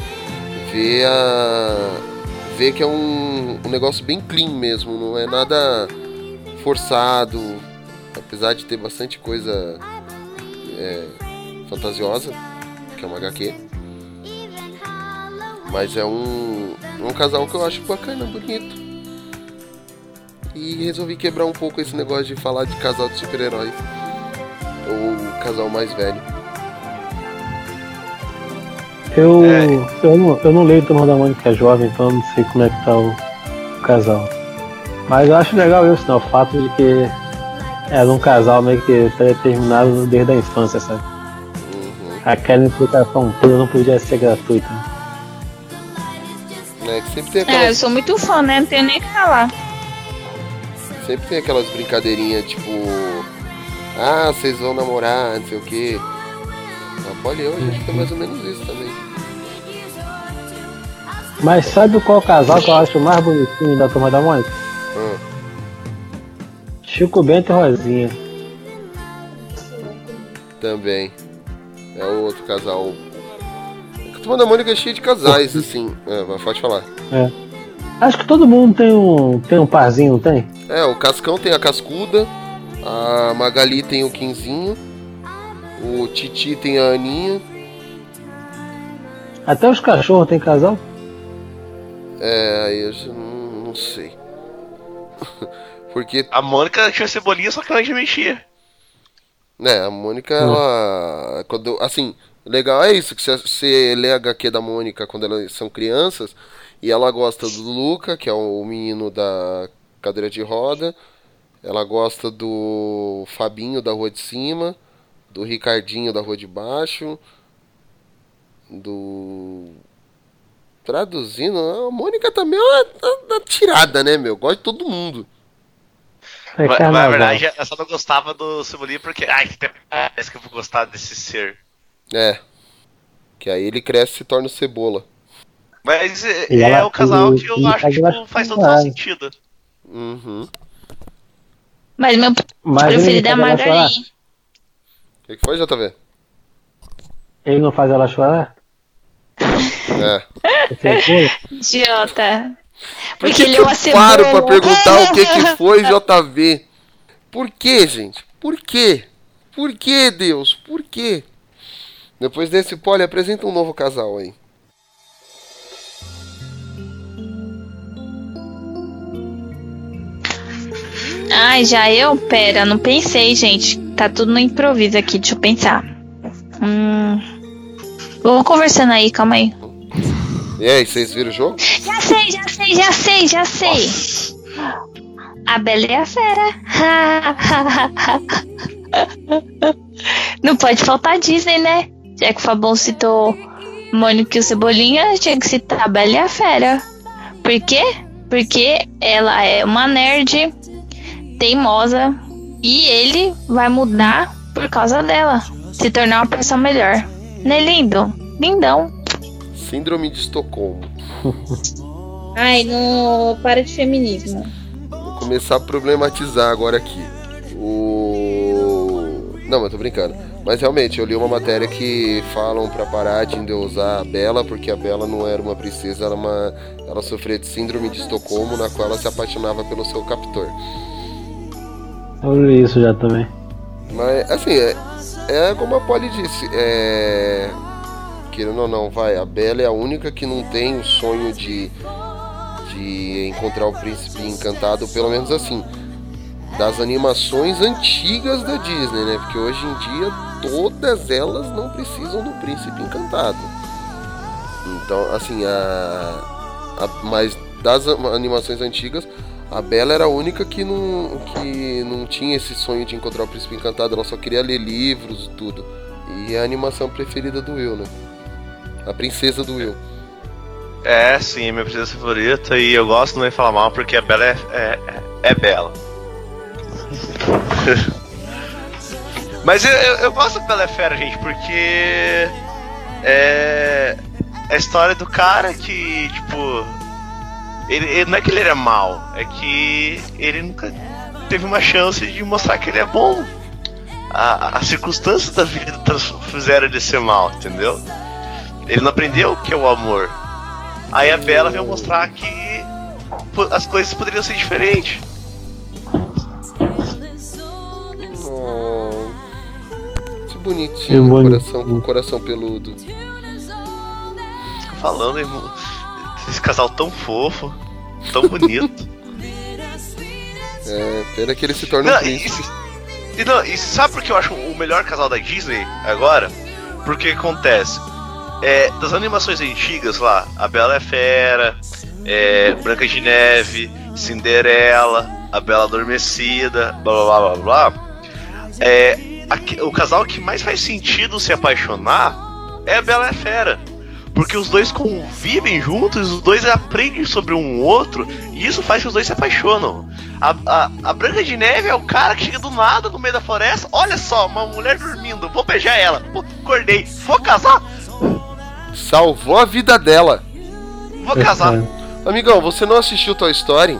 vê a. vê que é um, um negócio bem clean mesmo, não é nada forçado, apesar de ter bastante coisa é, fantasiosa, que é uma HQ. Mas é um, um casal que eu acho bacana, bonito. E resolvi quebrar um pouco esse negócio de falar de casal de super-heróis. Ou casal mais velho. Eu, É. eu, não, eu não leio Turma da Mônica Jovem, então eu não sei como é que tá o, o casal. Mas eu acho legal isso, né? O fato de que era um casal meio que pré-determinado desde a infância, sabe? Uhum. Aquela implicação toda não podia ser gratuita. né? É, que sempre tem É, eu aquelas, sou muito fã, né? Não tenho nem o que falar. sempre tem aquelas brincadeirinhas tipo. Ah, vocês vão namorar, não sei o que. Na Polião a gente fica mais ou menos isso também. Mas sabe qual casal que eu acho mais bonitinho da Turma da Mônica? Ah, Chico Bento e Rosinha. também. É o outro casal. É que a Turma da Mônica é cheia de casais, assim. É, vai- pode falar. Acho que todo mundo tem um, tem um parzinho, não tem? É, o Cascão tem a Cascuda, a Magali tem o Quinzinho, o Titi tem a Aninha. Até os cachorros tem casal? É, aí eu já não, não sei. Porque, A Mônica tinha cebolinha, só que ela já mexia. né, a Mônica, ela. Quando, assim, legal é isso, que você, você lê a HQ da Mônica quando elas são crianças, e ela gosta do Luca, que é o menino da cadeira de roda. Ela gosta do Fabinho da rua de cima, do Ricardinho da rua de baixo, do. Traduzindo, a Mônica também é uma, tirada, né, meu? Gosta de todo mundo. É Mas, na verdade, ela só não gostava do cebolinha porque. Ai, que parece que eu vou gostar desse ser. É. Que aí ele cresce e se torna cebola. Mas é, E é ela- o casal e- que eu acho que tipo, faz todo chorar. sentido. Uhum. Mas meu Mas preferido é a? Margarine. O que, que foi, JV? Ele não faz ela chorar? É. Idiota. Por Porque que, ele é eu paro pra perguntar o que, que foi, JV? Por que, gente? Por quê? Por que, Deus? Por quê? Depois desse pole, apresenta um novo casal aí. Ai, já eu? Pera, não pensei, gente. Tá tudo no improviso aqui, deixa eu pensar. Hum. Vamos conversando aí, calma aí. E aí, vocês viram o jogo? Já sei, já sei, já sei, já sei. A Bela e a Fera. não pode faltar Disney, né? Já que o Fabão citou Mônica e o Cebolinha, tinha que citar a Bela e a Fera. Por quê? Porque ela é uma nerd teimosa e ele vai mudar por causa dela, se tornar uma pessoa melhor. Não é lindo? Lindão. Síndrome de Estocolmo. Ai, não para de feminismo. Vou começar a problematizar agora aqui. O. Não, mas tô brincando. Mas realmente, eu li uma matéria que falam pra parar de endeusar a Bela, porque a Bela não era uma princesa, ela, era uma... ela sofria de síndrome de Estocolmo, na qual ela se apaixonava pelo seu captor. Eu li isso já também. Mas, assim, é, é como a Polly disse, é. Querendo ou não, vai, a Bela é a única que não tem o sonho de, de encontrar o príncipe encantado, pelo menos assim, das animações antigas da Disney, né? Porque hoje em dia todas elas não precisam do príncipe encantado. Então, assim, a, a mas das animações antigas, a Bela era a única que não, que não tinha esse sonho de encontrar o príncipe encantado, ela só queria ler livros e tudo. E é a animação preferida do Will, né? A princesa do Will. É, sim, minha princesa favorita e eu gosto não de falar mal porque a Bela é, é, é- bela. Mas eu, eu, eu gosto da Bela é Fera, gente, porque é, é a história do cara que, tipo, ele, ele- não é que ele era mal, é que ele nunca teve uma chance de mostrar que ele é bom. A- As circunstâncias da vida fizeram ele ser mal, entendeu? Ele não aprendeu o que é o amor. Aí a Bela veio mostrar que as coisas poderiam ser diferentes. Oh, que bonitinho, boni- coração com coração peludo. Falando, irmão. Esse casal tão fofo, tão bonito. É, pena que ele se torna um Não, príncipe. e, e não, e sabe por que eu acho o melhor casal da Disney agora? Porque acontece. É, das animações antigas lá, a Bela é Fera, é, Branca de Neve, Cinderela, a Bela Adormecida, blá blá blá blá blá. É, aque- o casal que mais faz sentido se apaixonar é a Bela a Fera. Porque os dois convivem juntos, os dois aprendem sobre um outro, e isso faz que os dois se apaixonam. A, a, a Branca de Neve é o cara que chega do nada no meio da floresta. Olha só, uma mulher dormindo, vou beijar ela. Pô, acordei, vou casar, Salvou a vida dela. vou casar. Amigão, você não assistiu Toy Story?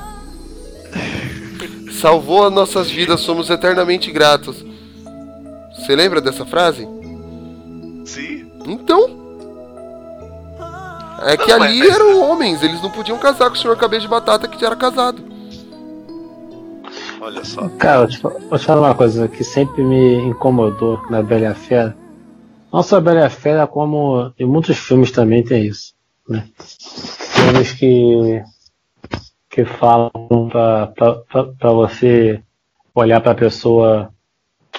Salvou as nossas vidas, somos eternamente gratos. Você lembra dessa frase? Sim. Então. É que Não, ali mas- eram homens, eles não podiam casar com o senhor cabeça de batata que já era casado. Olha só. Cara, eu te, fa- vou te falar uma coisa que sempre me incomodou na Bela Fera. Não só a Bela a Fera, como em muitos filmes também tem isso. Né? Filmes que, que falam pra você olhar pra pessoa,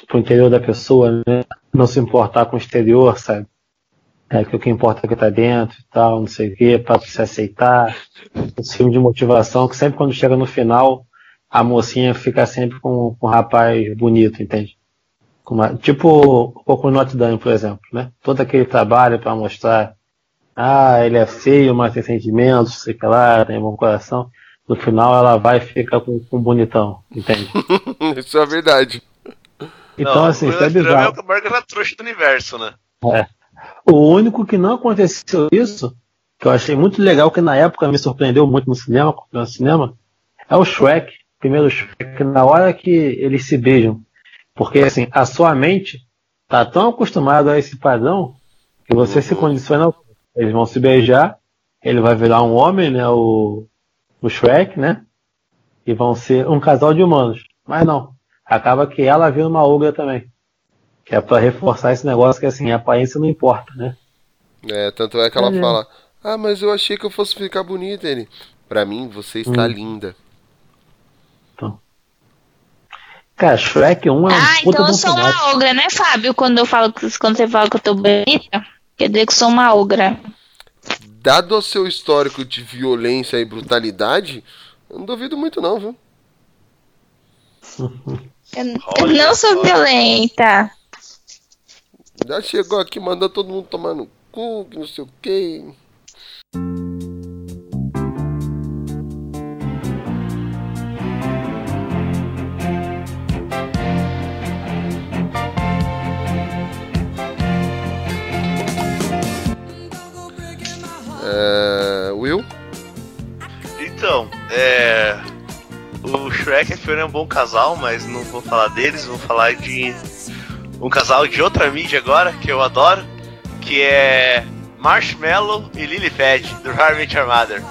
pro interior da pessoa, né? Não se importar com o exterior, sabe? É que o que importa é o que tá dentro e tal, não sei o quê, pra se aceitar. Esse filme de motivação que sempre quando chega no final, a mocinha fica sempre com, com um rapaz bonito, entende? Uma- tipo o Coco Notre Dame, por exemplo, né? Todo aquele trabalho para mostrar, ah, ele é feio, mas tem sentimentos, sei que lá, tem bom coração. No final ela vai e fica com, com um bonitão, entende? Isso é verdade. Então, Não, assim, isso é Drama bizarro. É o maior trouxa do universo, né? O único que não aconteceu isso, que eu achei muito legal, que na época me surpreendeu muito no cinema, no cinema, é o Shrek. Primeiro Shrek, na hora que eles se beijam. Porque assim, a sua mente tá tão acostumada a esse padrão que você se condiciona. Eles vão se beijar, ele vai virar um homem, né? O, o Shrek, né? E vão ser um casal de humanos. Mas não. Acaba que ela vira uma ogra também. Que é pra reforçar esse negócio que assim, a aparência não importa, né? É, tanto é que ela É. fala: Ah, mas eu achei que eu fosse ficar bonita. Ele, pra mim, você está Hum. linda. Cara, Shrek 1 é um Ah, puta então eu sou final. uma ogra, né, Fábio? Quando eu falo que- quando você fala que eu tô bonita, quer dizer que eu sou uma ogra. Dado o seu histórico de violência e brutalidade, eu não duvido muito, não, viu? Eu, eu não sou violenta. Já chegou aqui mandando todo mundo tomar no cu, que não sei o que. É, Will? Então, é. O Shrek e a Fiona é um bom casal, mas não vou falar deles, vou falar de um casal de outra mídia agora, que eu adoro, que é Marshmallow e Lilipad, do How I Met Your Mother.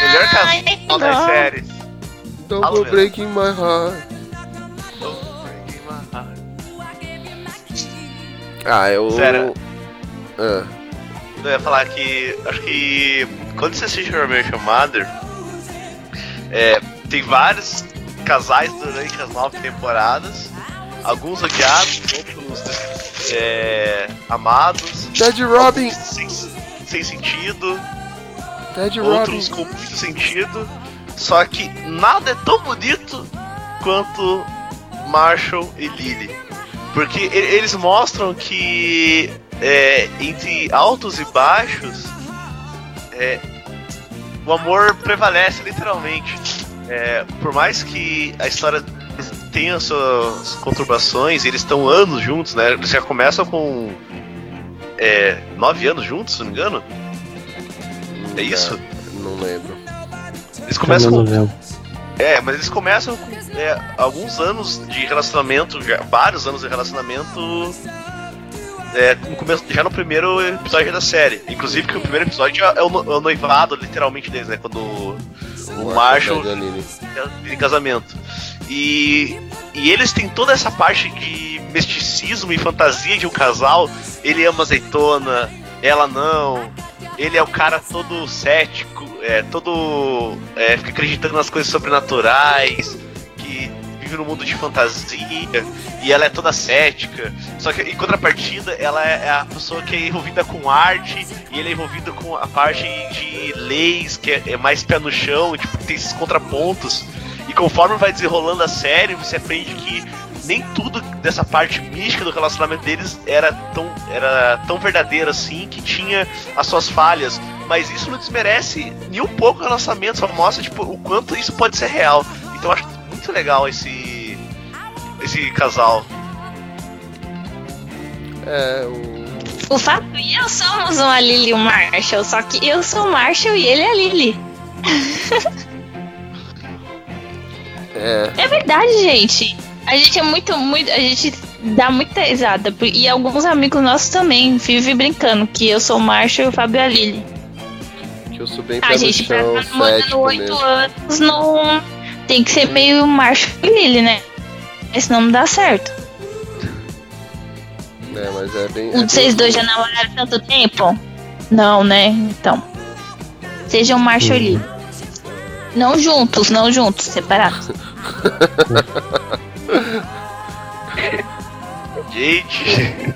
Melhor casal das séries. Don't go mesmo. breaking my heart. Ah, eu. Sério? Ah, Eu ia falar que. Acho que. Quando você assiste Met Your Mother, é, tem vários casais durante as nove temporadas. Alguns odiados, outros é, amados. Ted Robin! Sem, sem sentido, Ted Robin! outros com muito sentido. Só que nada é tão bonito quanto Marshall e Lily. Porque eles mostram que é, entre altos e baixos é, o amor prevalece literalmente. É, por mais que a história tenha suas conturbações, eles estão anos juntos, né? Eles já começam com é, nove anos juntos, se não me engano. É isso? Não lembro. Eles começam com não é, mas eles começam com é, alguns anos de relacionamento, já, vários anos de relacionamento. É, no começo, já no primeiro episódio da série. Inclusive que o primeiro episódio é o, no- é o noivado, literalmente, deles, né? Quando o, o Marshall Lily. em casamento. E, e eles têm toda essa parte de misticismo e fantasia de um casal. Ele ama azeitona, ela não. Ele é o cara todo cético, é, todo. É, fica acreditando nas coisas sobrenaturais, vive num mundo de fantasia, e ela é toda cética. Só que em contrapartida, ela é é a pessoa que é envolvida com arte, e ele é envolvido com a parte de leis, que é, é mais pé no chão, tipo, tem esses contrapontos. E conforme vai desenrolando a série, você aprende que nem tudo dessa parte mística do relacionamento deles era tão, era tão verdadeiro assim, que tinha as suas falhas. Mas isso não desmerece nem um pouco o relacionamento, só mostra tipo, o quanto isso pode ser real. Então acho muito legal esse, esse casal. É, o. O Fábio e eu somos uma Lily e um Marshall, só que eu sou o Marshall e ele é a Lily. É. É verdade, gente. A gente é muito, muito. A gente dá muita risada. E alguns amigos nossos também vivem brincando que eu sou o Marshall e o Fábio é a Lily. Que eu sou bem pé A gente tá namorando oito anos, não. Tem que ser meio Marshall e Lily, né? Senão não dá certo. É, mas é bem. é Vocês bem- dois já namoraram tanto tempo? Não, né? Então. Sejam Marshall e Lily. Não juntos, não juntos, separados. Gente,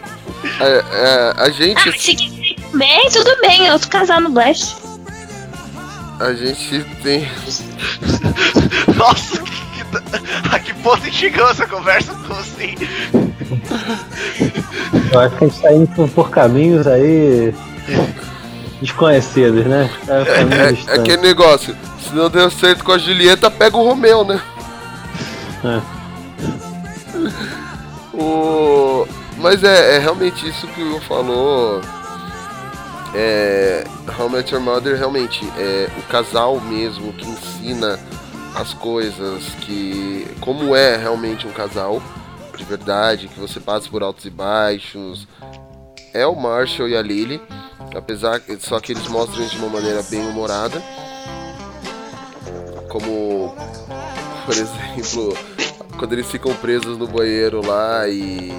É, é, a gente. Ah, se quiser tudo bem, outro casal no Blast. A gente tem. nossa, que, que- a que ponto chegou essa conversa? Como assim? Eu acho que a gente tá indo por, por caminhos aí desconhecidos, né? É, É, é distantes. aquele negócio. Se não deu certo com a Julieta, pega o Romeu, né? É. O... Mas é, é realmente isso que o Will falou. É, How Met Your Mother realmente é o casal mesmo que ensina as coisas, que como é realmente um casal de verdade, que você passa por altos e baixos. É o Marshall e a Lily, apesar só que eles mostram de uma maneira bem humorada. Como por exemplo, quando eles ficam presos no banheiro lá e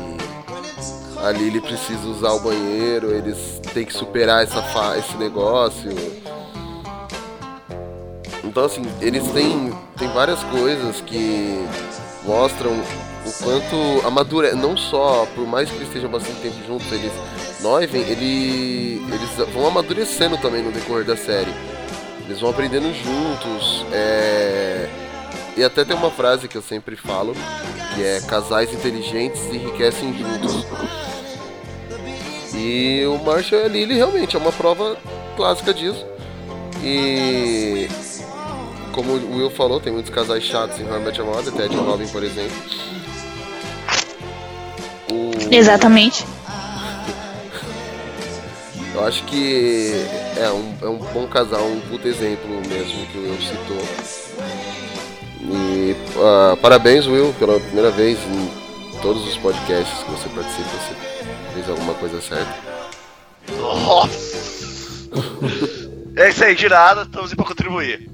a Lily precisa usar o banheiro, eles têm que superar essa fa esse negócio. Então assim, eles têm, têm várias coisas que mostram o quanto amadurece, não só, por mais que eles estejam bastante tempo juntos, eles noivem, ele, eles vão amadurecendo também no decorrer da série. Eles vão aprendendo juntos, é, E até tem uma frase que eu sempre falo, que é casais inteligentes enriquecem juntos. E o Marshall Lily realmente é uma prova clássica disso. E como o Will falou, tem muitos casais chatos em How I Met Your Mother, Ted Robin, por exemplo. O- Exatamente. Eu acho que é um, é um bom casal, um puto exemplo mesmo que o Will citou. E ah, parabéns, Will, pela primeira vez em todos os podcasts que você participa. Você fez alguma coisa certa. Nossa! é isso aí, de nada, estamos aí pra contribuir.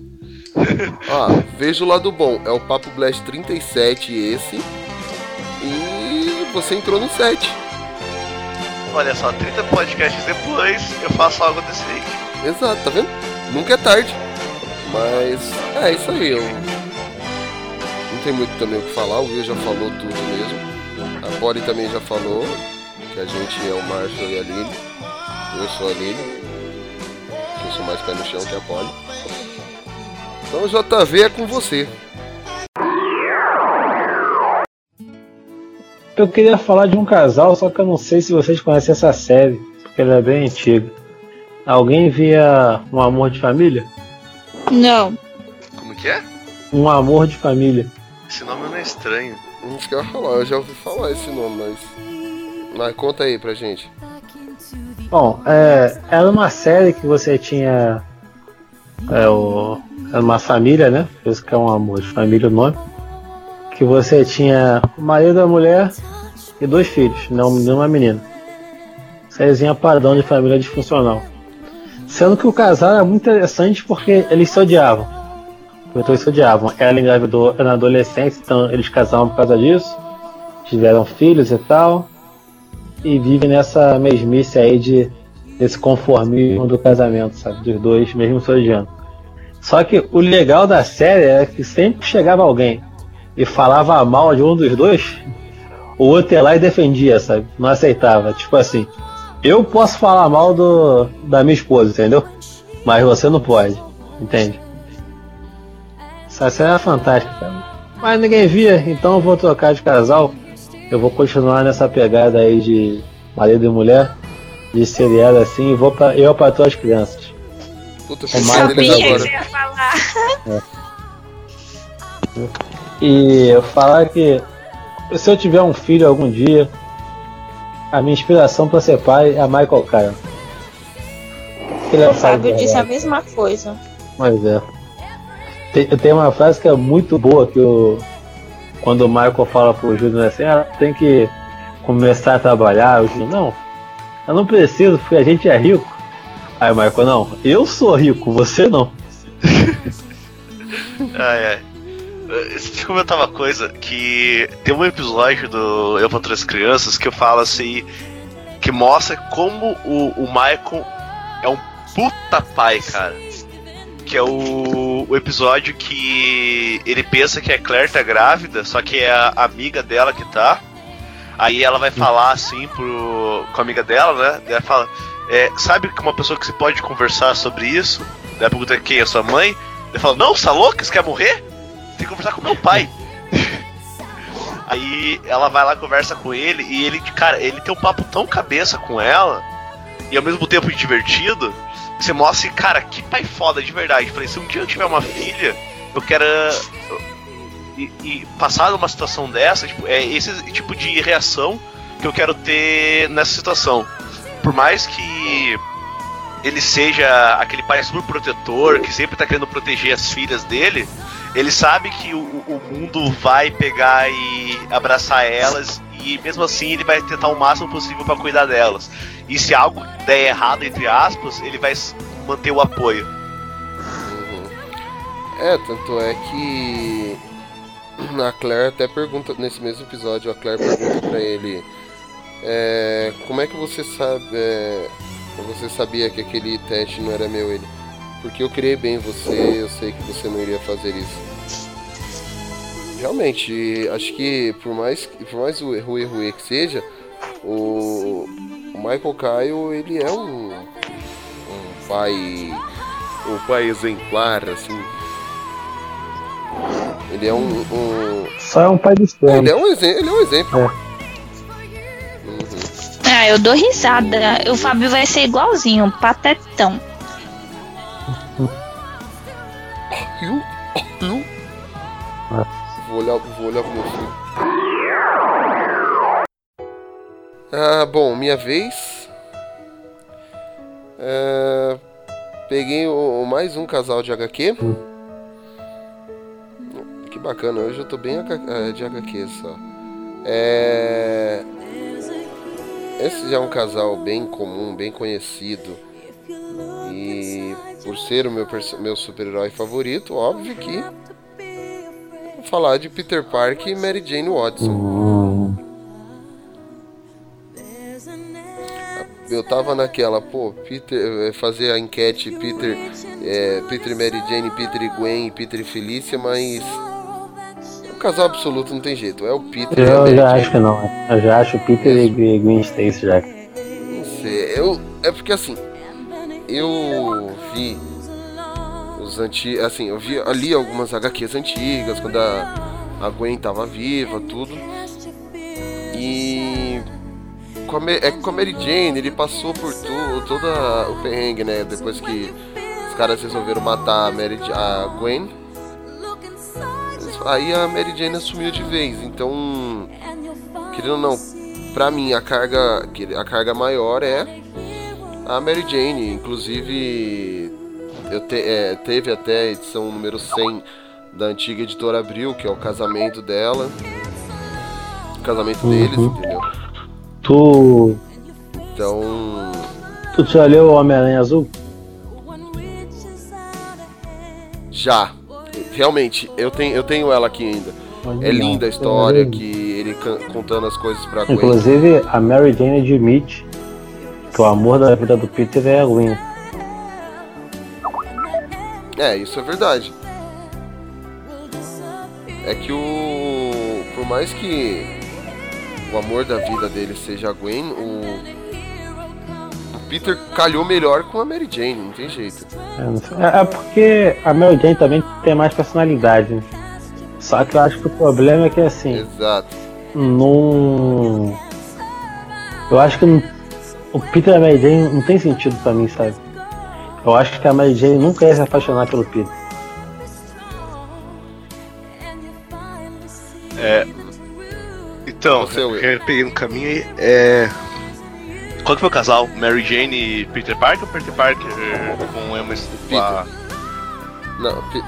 Ah, veja o lado bom, é o Papo Blast 37 esse. E você entrou no 7. Olha só, 30 podcasts depois eu faço algo decente. Exato, tá vendo? Nunca é tarde. Mas é isso aí. Eu... Não tem muito também o que falar, o Will já falou tudo mesmo. A Polly também já falou que a gente é o Marshall e a Lily. Eu sou a Lily. que Eu sou mais pé no chão que a Polly. Então JV é com você. Eu queria falar de um casal, só que eu não sei se vocês conhecem essa série, porque ela é bem antiga. Alguém via Um Amor de Família? Não. Como que é? Um Amor de Família. Esse nome não é estranho. Não que eu ia falar, eu já ouvi falar esse nome, mas. Mas conta aí pra gente. Bom, é, era uma série que você tinha. É, o, era uma família, né? Isso que é um amor de família o nome. Que você tinha o marido, a mulher e dois filhos, não e uma menina. Sériezinha padrão de família disfuncional. Sendo que o casal era muito interessante porque eles se odiavam. Então eles se odiavam. Ela engravidou na adolescência, então eles casaram por causa disso. Tiveram filhos e tal e vive nessa mesmice aí de desse conformismo do casamento, sabe? Dos dois, mesmo se odiando. Só que o legal da série é que sempre chegava alguém e falava mal de um dos dois, o outro ia lá e defendia, sabe? Não aceitava. Tipo assim, eu posso falar mal do, da minha esposa, entendeu? Mas você não pode, entende? Essa série é fantástica, cara. Mas ninguém via, então eu vou trocar de casal. Eu vou continuar nessa pegada aí de marido e mulher, de seriado assim, e vou pra, eu para as crianças. Puta, É neles Sabia que agora. você ia falar. E eu falar que se eu tiver um filho algum dia, a minha inspiração para ser pai é a Michael Caine. Ele é O Fábio disse a mesma coisa. Mas é. Tem, tem uma frase que é muito boa que o quando o Michael fala pro Júnior assim, ah, tem que começar a trabalhar, o Júnior, não, eu não preciso, porque a gente é rico. Aí o Michael, não, eu sou rico, você não. Ai, ai. Deixa eu comentar uma coisa, que tem um episódio do Eu para Outras Crianças que eu falo assim, que mostra como o, o Michael é um puta pai, cara. Que é o, o episódio que ele pensa que a Claire tá grávida, só que é a amiga dela que tá. Aí ela vai falar assim pro, com a amiga dela, né? Ela fala, é, sabe que uma pessoa que se pode conversar sobre isso? Ela pergunta quem é sua mãe. Ele fala, não, você tá louco? Você quer morrer? Tem que conversar com meu pai. Aí ela vai lá conversa com ele e ele, cara, ele tem um papo tão cabeça com ela e ao mesmo tempo divertido você mostra assim, cara, que pai foda de verdade. Falei, se um dia eu tiver uma filha, eu quero e, e passar numa situação dessa, tipo, é esse tipo de reação que eu quero ter nessa situação. Por mais que ele seja aquele pai super protetor, que sempre tá querendo proteger as filhas dele, ele sabe que o, o mundo vai pegar e abraçar elas e mesmo assim ele vai tentar o máximo possível para cuidar delas. E se algo der errado, entre aspas, ele vai manter o apoio. Uhum. É, tanto é que a Claire até pergunta nesse mesmo episódio, a Claire pergunta pra ele é, como é que você sabe é, você sabia que aquele teste não era meu ele? Porque eu criei bem você, eu sei que você não iria fazer isso. Realmente, acho que por mais por mais o erro erro que seja, o, o Michael Kyle ele é um, um pai um pai exemplar assim Ele é um. um- Só é um pai dos ele, é um exemplo, ele é um exemplo. É. Ah, eu dou risada. O Fábio vai ser igualzinho, patetão. Viu? Vou olhar, vou olhar pro meu filho. Ah, bom, minha vez. É, peguei o, mais um casal de HQ. Que bacana, hoje eu tô bem H- eh, de HQ só. É, esse já é um casal bem comum, bem conhecido. E por ser o meu, meu super-herói favorito, óbvio que falar de Peter Parker e Mary Jane Watson. Eu tava naquela, pô, Peter, eh, fazer a enquete Peter, eh, Peter e Mary Jane, Peter e Gwen, Peter e Felícia, mas o casal absoluto não tem jeito, é o Peter a eu já Jane. acho que não. né? Eu já acho o Peter e Gwen Stacy já. Não sei, eu, é porque assim, eu vi os antigos, assim, eu vi ali algumas HQs antigas, quando a, a Gwen tava viva, tudo. E com a, é que com a Mary Jane, ele passou por tu, toda o perrengue, né? Depois que os caras resolveram matar a, Mary, a Gwen. Aí a Mary Jane assumiu de vez, então, querendo ou não, pra mim a carga, a carga maior é a Mary Jane, inclusive eu te- é, teve até a edição número 100 da antiga editora Abril, que é o casamento dela. O casamento Uhum. deles, entendeu? Tu, Então, tu já leu o Homem-Aranha Azul? já. Realmente, eu tenho, eu tenho ela aqui ainda. É Não, linda a história, que ele contando as coisas pra Gwen. Inclusive, a Mary Jane admite que o amor da vida do Peter é a Gwen. É, isso é verdade. É que o. Por mais que o amor da vida dele seja a Gwen, o. O Peter calhou melhor com a Mary Jane, não tem jeito. É. É- é porque a Mary Jane também tem mais personalidade. né? Só que eu acho que o problema é que assim, Exato. não. Eu acho que não- o Peter e a Mary Jane não tem sentido pra mim, sabe? Eu acho que a Mary Jane nunca ia se apaixonar pelo Peter. Então, Você, Will. eu peguei um caminho aí. É. Qual que foi o casal? Mary Jane e Peter Parker ou Peter Parker com Emma a- Não, Pe-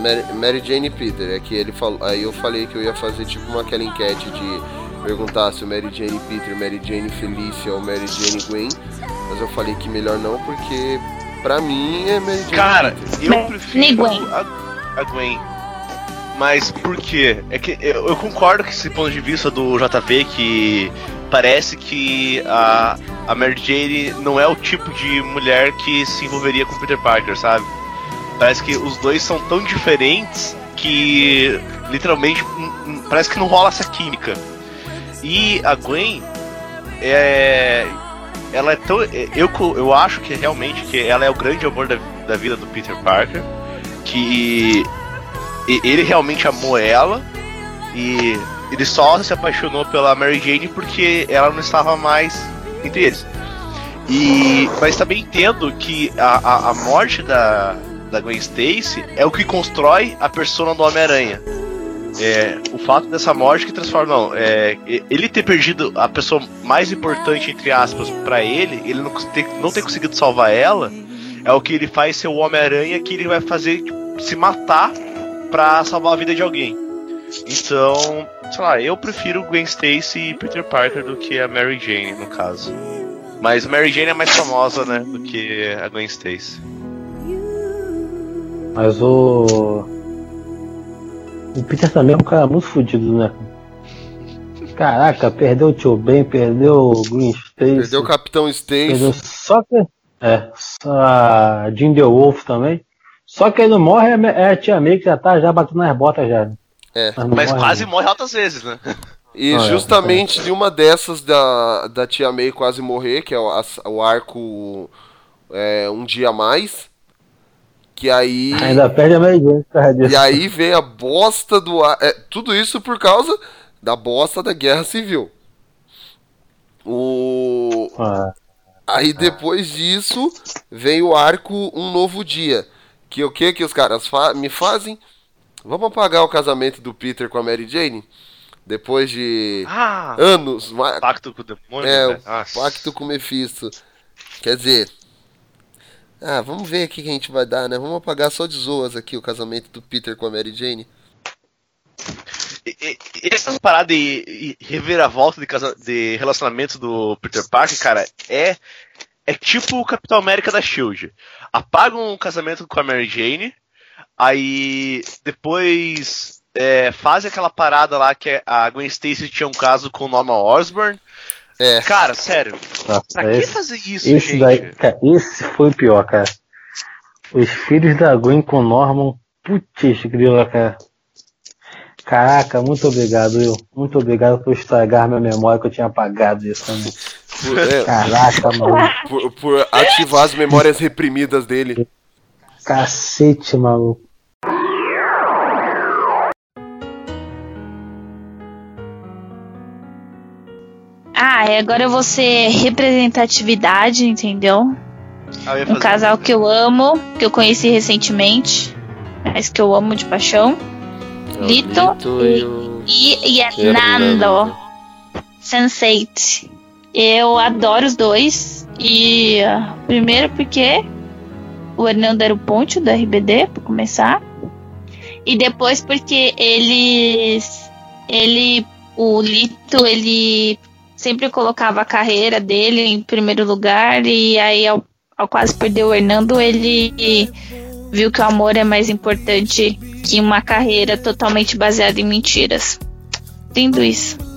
Mary, Mary Jane e Peter, é que ele falou. Aí eu falei que eu ia fazer tipo uma aquela enquete de perguntar se o Mary Jane e Peter, Mary Jane e Felícia ou Mary Jane e Gwen. Mas eu falei que melhor não, porque pra mim é Mary Jane Cara, e Peter. eu prefiro a, a Gwen. Mas por quê? É que eu, eu concordo com esse ponto de vista do JV que parece que a, a Mary Jane não é o tipo de mulher que se envolveria com Peter Parker, sabe? Parece que os dois são tão diferentes que literalmente parece que não rola essa química. E a Gwen é ela é tão eu co- eu acho que realmente que ela é o grande amor da, da vida do Peter Parker, que ele realmente amou ela e ele só se apaixonou pela Mary Jane porque ela não estava mais entre eles. E mas também entendo que a, a, a morte da, da Gwen Stacy é o que constrói a persona do Homem-Aranha. É, o fato dessa morte que transforma. Não, é, ele ter perdido a pessoa mais importante, entre aspas, pra ele, ele não ter, não ter conseguido salvar ela, é o que ele faz ser o Homem-Aranha que ele vai fazer tipo, se matar pra salvar a vida de alguém. Então, sei lá, eu prefiro Gwen Stacy e Peter Parker do que a Mary Jane, no caso. Mas a Mary Jane é mais famosa, né, do que a Gwen Stacy. Mas o. O Peter também é um cara muito fodido, né? Caraca, perdeu o Tio Ben, perdeu o Green Stacy. Perdeu o Capitão Stacy. Perdeu só que. É, só a Jim The Wolf também. Só que ele não morre, é é a tia May que já tá já batendo nas botas já. É. não Mas morre, quase morre altas vezes, né? E Ah, é, justamente de uma dessas da, da Tia May quase morrer, que é o, o arco é, Um Dia a Mais, Que aí. Ainda perde a Mary Jane. E aí vem a bosta do. É, tudo isso por causa da bosta da guerra civil. O. Ah, Aí depois disso vem o arco Um Novo Dia. Que o que que os caras fa- me fazem? Vamos apagar o casamento do Peter com a Mary Jane? Depois de Ah! anos, Pacto com o demônio, é, Nossa. pacto com o Mephisto. Quer dizer, ah, vamos ver o que a gente vai dar, né? Vamos apagar só de zoas aqui o casamento do Peter com a Mary Jane. Essa parada de reviravolta de, casa, de relacionamento do Peter Parker, cara, é, é tipo o Capitão América da Shield. Apagam o casamento com a Mary Jane, aí depois é, fazem aquela parada lá que a Gwen Stacy tinha um caso com o Norman Osborn. É. Cara, sério, nossa, pra que esse, fazer isso, esse gente? daí, cara, esse foi o pior, cara. Os filhos da Gwen com Norman, putz, grila, cara. Caraca, muito obrigado, Will. Muito obrigado por estragar minha memória que eu tinha apagado isso também. Por, é, Caraca, mano. por- por ativar as memórias reprimidas dele. Cacete, maluco. Ah, e agora eu vou ser representatividade, entendeu? Ah, Um casal que eu amo, que eu conheci recentemente, mas que eu amo de paixão. É o Lito e E, e Fernando. Hernando. Sense8. Eu adoro os dois. E ah, primeiro porque o Hernando era o ponte do RBD, pra começar. E depois porque eles. Ele. O Lito, ele sempre colocava a carreira dele em primeiro lugar. E aí, ao, ao quase perder o Hernando, ele viu que o amor é mais importante que uma carreira totalmente baseada em mentiras. Lindo isso.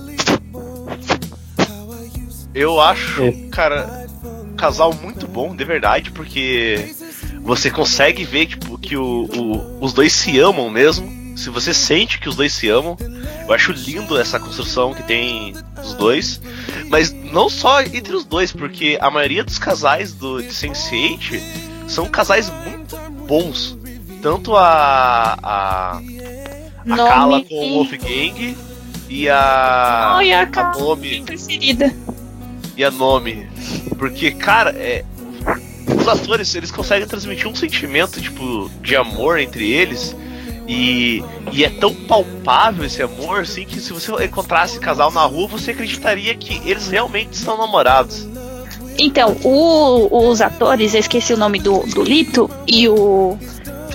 Eu acho, É. cara, um casal muito bom, de verdade, porque você consegue ver tipo, que o, o- os dois se amam mesmo. Se você sente que os dois se amam, eu acho lindo essa construção que tem dos dois. Mas não só entre os dois, porque a maioria dos casais do, de Sense8 são casais muito bons. Tanto a. a, a Kala com o Wolfgang e a. Ai, a a Kala. Nomi preferida. E a nome. Porque, cara, é. Os atores, eles conseguem transmitir um sentimento, tipo, de amor entre eles. E, e é tão palpável esse amor, assim, que se você encontrasse casal na rua, você acreditaria que eles realmente estão namorados. Então, o- os atores, eu esqueci o nome do, do Lito e o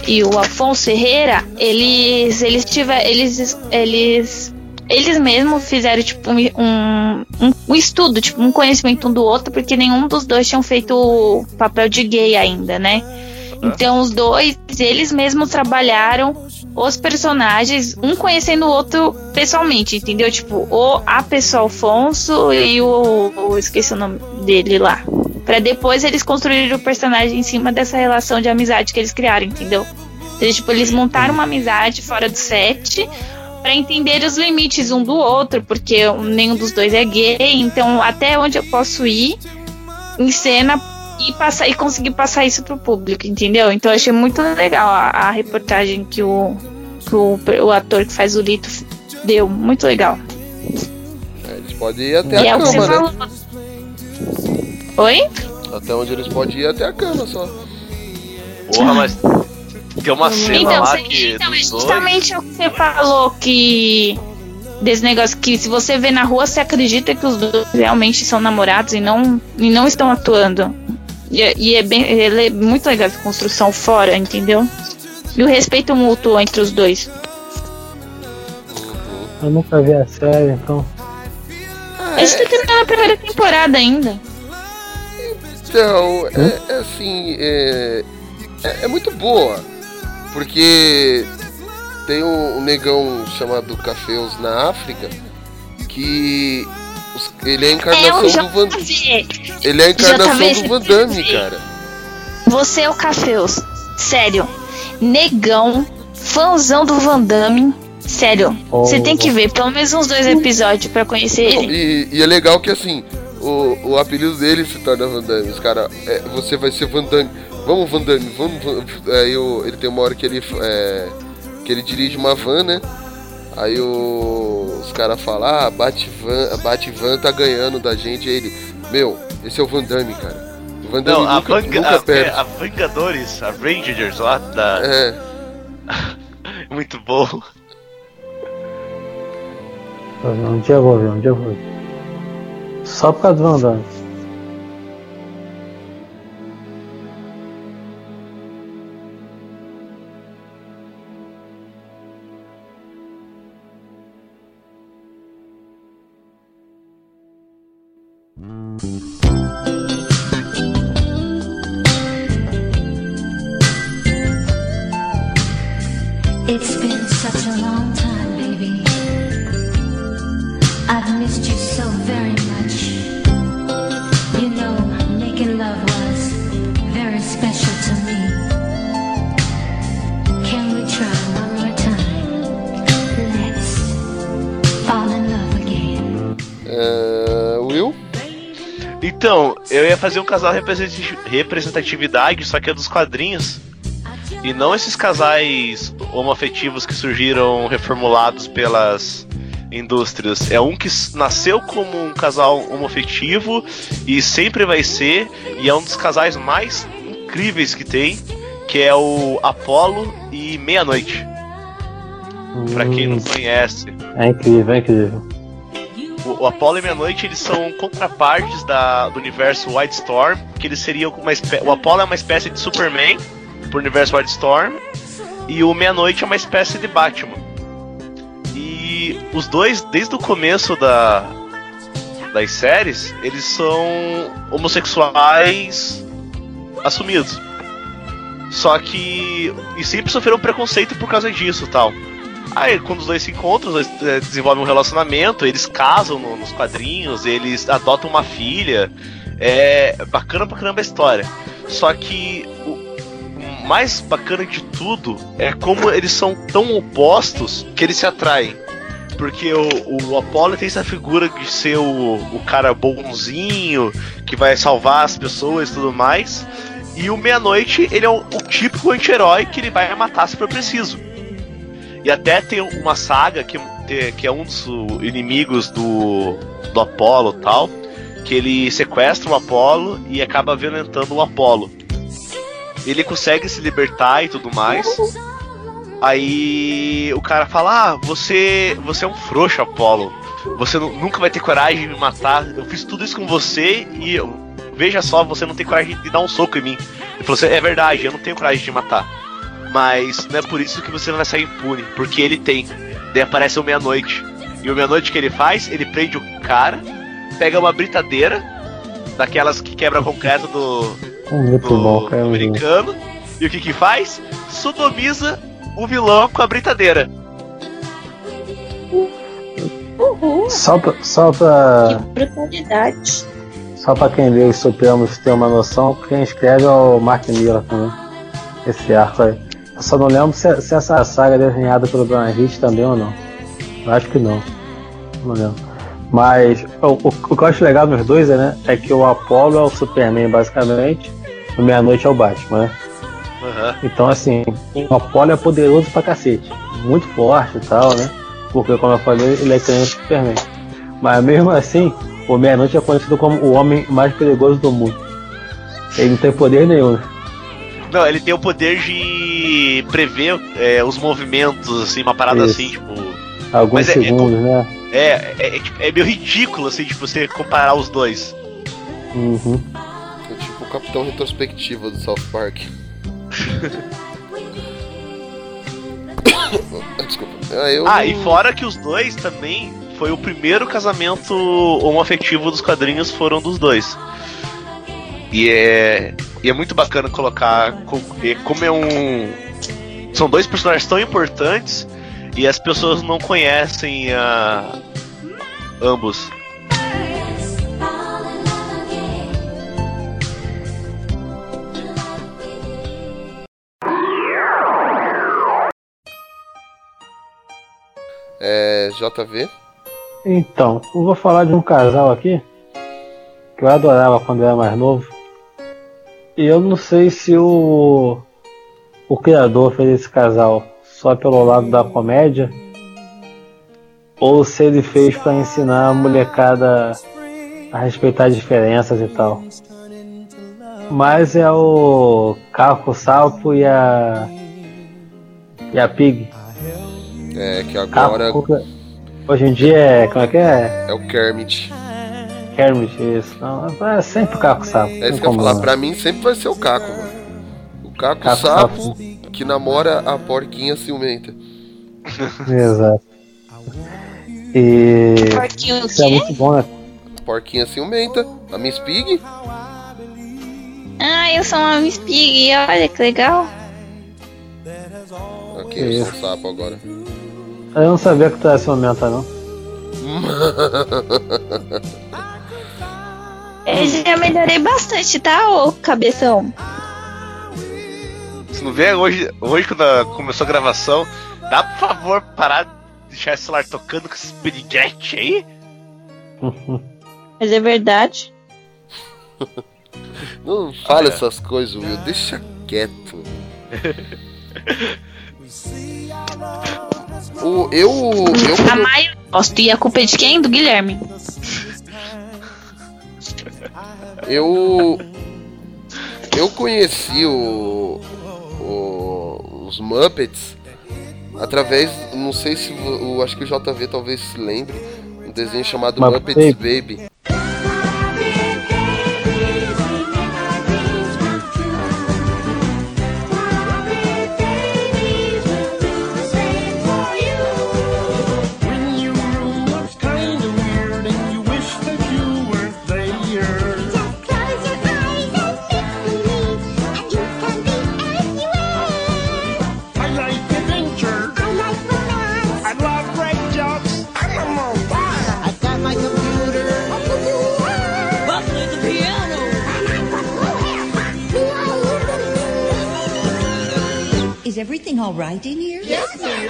e o Afonso Ferreira, eles eles tiver, eles eles eles mesmos fizeram tipo um, um, um- estudo, tipo um conhecimento um do outro, porque nenhum dos dois tinham feito o papel de gay ainda, né? Então os dois, eles mesmos trabalharam os personagens, um conhecendo o outro pessoalmente, entendeu? Tipo, o a pessoa Alfonso e o, o esqueci o nome dele lá. Pra depois eles construírem o personagem em cima dessa relação de amizade que eles criaram, entendeu? Então, tipo, eles montaram uma amizade fora do set pra entender os limites um do outro, porque nenhum dos dois é gay, então até onde eu posso ir em cena e passar e conseguir passar isso pro público, entendeu? Então eu achei muito legal a, a reportagem que o, que o, o ator que faz o Lito deu, muito legal. É, eles podem ir até e é a o que você cama, né? falou. Oi? Até onde eles podem ir até a cama só. Porra, mas tem uma cena Então, lá você- que. então, é dos dois- justamente o que você falou que desse negócio que se você vê na rua, você acredita que os dois realmente são namorados e não, e não estão atuando. E, é- e é bem, ele é muito legal essa construção fora, entendeu? E o respeito mútuo entre os dois. Eu nunca vi a série, então. A gente tá terminando a primeira temporada ainda. Então, é, é assim, é, é, é muito boa. Porque tem um, um negão chamado Cafeus na África que os- ele é a É encarnação o do Van, ele é a encarnação JV, do Van Damme, cara. Você é o Cafeus. Sério. Negão. Fãzão do Van Damme. Sério. Oh. Você tem que ver pelo menos uns dois episódios pra conhecer ele. E, e é legal que assim, o, o apelido dele se torna Van Damme. Os cara, é, você vai ser Van Damme. Vamos, Van Damme, vamos. Van- Aí o- ele tem uma hora que ele, é, que ele dirige uma van, né? Aí o- os caras falam, ah, a Batvan, a Batvan tá ganhando da gente. Aí ele, meu, esse é o Van Damme, cara. O Van Damme Não, a, nunca, Vanga, nunca a, perde. é, a Vingadores, a Rangers lá da. É, Muito bom. Dia eu vou dia eu vou. Só por causa do Van Damme. Casal representati- representatividade, só que é dos quadrinhos. E não esses casais homoafetivos que surgiram reformulados pelas indústrias. É um que nasceu como um casal homoafetivo e sempre vai ser, e é um dos casais mais incríveis que tem, que é o Apollo e Meia-Noite. Pra quem não Hum, conhece. É incrível, é incrível. O, o Apollo e Meia-Noite eles são contrapartes da, do universo Wildstorm, que eles seriam uma espé- O Apollo é uma espécie de Superman pro universo Wildstorm, e o Meia-Noite é uma espécie de Batman. E os dois, desde o começo da, das séries, eles são homossexuais assumidos. Só que. E sempre sofreram preconceito por causa disso tal. Aí, quando os dois se encontram, os dois eh, desenvolvem um relacionamento, eles casam no- nos quadrinhos, eles adotam uma filha. É bacana pra caramba a história. Só que o o mais bacana de tudo é como eles são tão opostos que eles se atraem. Porque o, o Apollo tem essa figura de ser o, o cara bonzinho, que vai salvar as pessoas e tudo mais. E o Meia-Noite, ele é o, o típico anti-herói que ele vai matar se for preciso. E até tem uma saga que, que é um dos inimigos do, do Apollo tal, que ele sequestra o Apollo e acaba violentando o Apollo. Ele consegue se libertar e tudo mais. Aí o cara fala: Ah, você, você é um frouxo, Apollo. Você nu- nunca vai ter coragem de me matar. Eu fiz tudo isso com você e veja só, você não tem coragem de dar um soco em mim. Ele falou assim: É verdade, eu não tenho coragem de matar. Mas não é por isso que você não vai sair impune, porque ele tem. Daí aparece o meia-noite. E o meia-noite que ele faz, ele prende o cara, pega uma britadeira, daquelas que quebra concreto do, Muito do bom, cara. americano. E o que que faz? Sodomiza o vilão com a britadeira. Uhul. Só pra, só pra, Que brutalidade. só pra quem lê os Supremos ter uma noção, quem escreve é o Mark Miller também. Esse arco aí. Eu só não lembro se, se essa saga é desenhada pelo Brian Hitch também ou não. Eu acho que não. Não lembro. Mas o, o, o que eu acho legal nos dois é, né, é que o Apollo é o Superman, basicamente, o Meia-Noite é o Batman, né? Aham. Então, assim, o Apollo é poderoso pra cacete. Muito forte e tal, né? Porque, como eu falei, ele é criança Superman. Mas mesmo assim, o Meia-Noite é conhecido como o homem mais perigoso do mundo. Ele não tem poder nenhum. Não, ele tem o poder de prever é, os movimentos, assim, uma parada Isso. assim, tipo. Alguns Mas é- é segundos, né? É, é, é, tipo, é meio ridículo, assim, tipo, você comparar os dois. Uhum. É tipo o Capitão Retrospectiva do South Park. Desculpa. Ah, eu Ah, e fora que os dois também foi o primeiro casamento homoafetivo dos quadrinhos foram dos dois. E é, e é muito bacana colocar co- e como é um são dois personagens tão importantes e as pessoas não conhecem a ambos. É. JV. Então, eu vou falar de um casal aqui que eu adorava quando eu era mais novo. E eu não sei se o, o criador fez esse casal só pelo lado da comédia ou se ele fez pra ensinar a molecada a respeitar diferenças e tal. Mas é o Caco Sapo e a. e a Pig. É, que agora Caco, hoje em dia é. como é que é? é o Kermit. Kermit, isso. Não, é sempre o Caco Sapo. É isso que eu falar, pra mim sempre vai ser o Caco, mano. O Caco, Caco Sapo, Sapo. que namora a porquinha ciumenta. Exato. E. Porquinho Isso é muito bom, né? Porquinha ciumenta, a Miss Pig. Ah, eu sou uma Miss Pig, olha que legal. Ok, eu sou um sapo agora. Eu não sabia que tu era ciumenta, não. Eu já melhorei bastante, tá, ô cabeção? Se não vê hoje, hoje quando a- começou a gravação, dá por favor parar de deixar esse celular tocando com esse piriguete aí? Mas é verdade. Não fala essas coisas, Will. Deixa quieto. O, eu. Eu A eu gosto. E a culpa é de quem? Do Guilherme. eu. Eu conheci o, o- os Muppets através. Não sei se. acho que o JV talvez se lembre. Um desenho chamado Muppet Muppets Baby. Is everything all right in here? Yes, dear.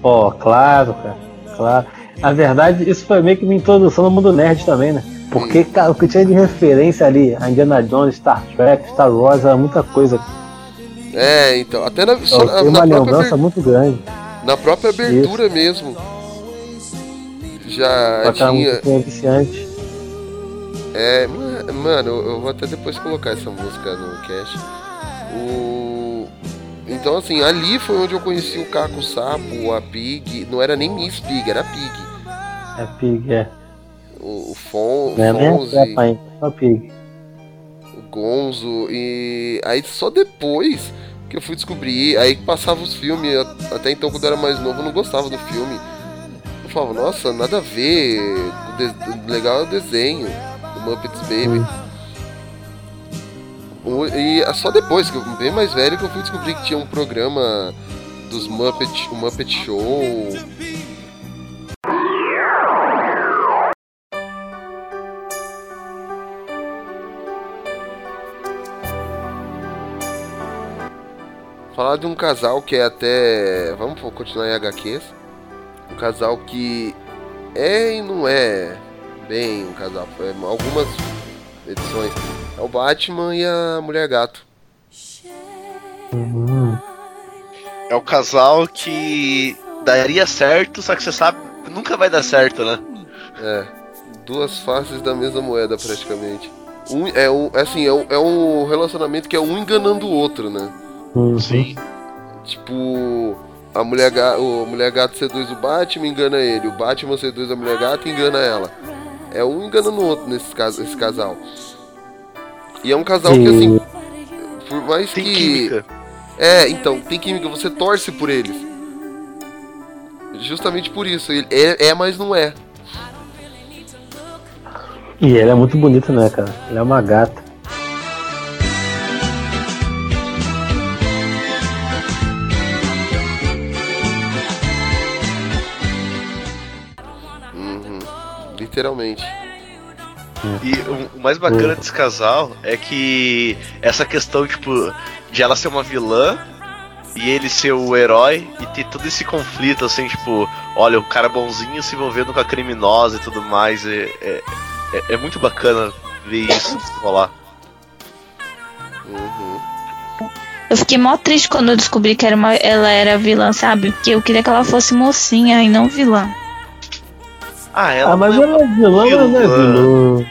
Pô, claro, cara. Claro. Na verdade, isso foi meio que uma introdução no mundo nerd também, né? Porque, cara, o que tinha de referência ali, a Indiana Jones, Star Trek, Star Wars, era muita coisa. É, então. Até na, só Só na, uma lembrança aber- muito grande. na própria abertura mesmo. Já aquela tinha. musiquinha viciante. É, ma- mano, eu eu vou até depois colocar essa música no cast. O... Então, assim, ali foi onde eu conheci o Caco Sapo, a Pig. Não era nem Miss Pig, era Pig. É Pig, é. O, o Fon, é só Pig. o Gonzo. E aí só depois que eu fui descobrir. Aí que passava os filmes. Até então, quando eu era mais novo, eu não gostava do filme. Eu falava, nossa, nada a ver. O, legal é o desenho. O Muppets Baby. O- E é só depois, que eu bem mais velho, que eu fui descobrir que tinha um programa dos Muppet, o Muppet Show. Falar de um casal que é até. Vamos continuar em HQs. Um casal que é e não é bem um casal. Foi algumas edições. É o Batman e a Mulher Gato. Uhum. É o casal que daria certo, só que você sabe que nunca vai dar certo, né? É. Duas faces da mesma moeda, praticamente. Um, é, um, é assim, é um, é um relacionamento que é um enganando o outro, né? Uhum. Sim. Tipo, a mulher, ga, o mulher gato seduz o Batman, engana ele. O Batman seduz a mulher gata e engana ela. É um enganando o outro nesse caso, esse casal. E é um casal que, assim, por mais Tem que. química. É, então, tem química, você torce por eles. Justamente por isso. Ele é, é mas não é. E ela é muito bonita, né, cara? Ela é uma gata. Literalmente. E o, o mais bacana desse casal é que essa questão, tipo, de ela ser uma vilã e ele ser o herói e ter todo esse conflito, assim, tipo, olha, o cara bonzinho se envolvendo com a criminosa e tudo mais. É, é, é- é muito bacana ver isso rolar. Uhum. Eu fiquei mó triste quando eu descobri que era uma, ela era vilã, sabe? Porque eu queria que ela fosse mocinha e não vilã. Ah, ela Ah, mas não é ela é vilã, mas não é vilã.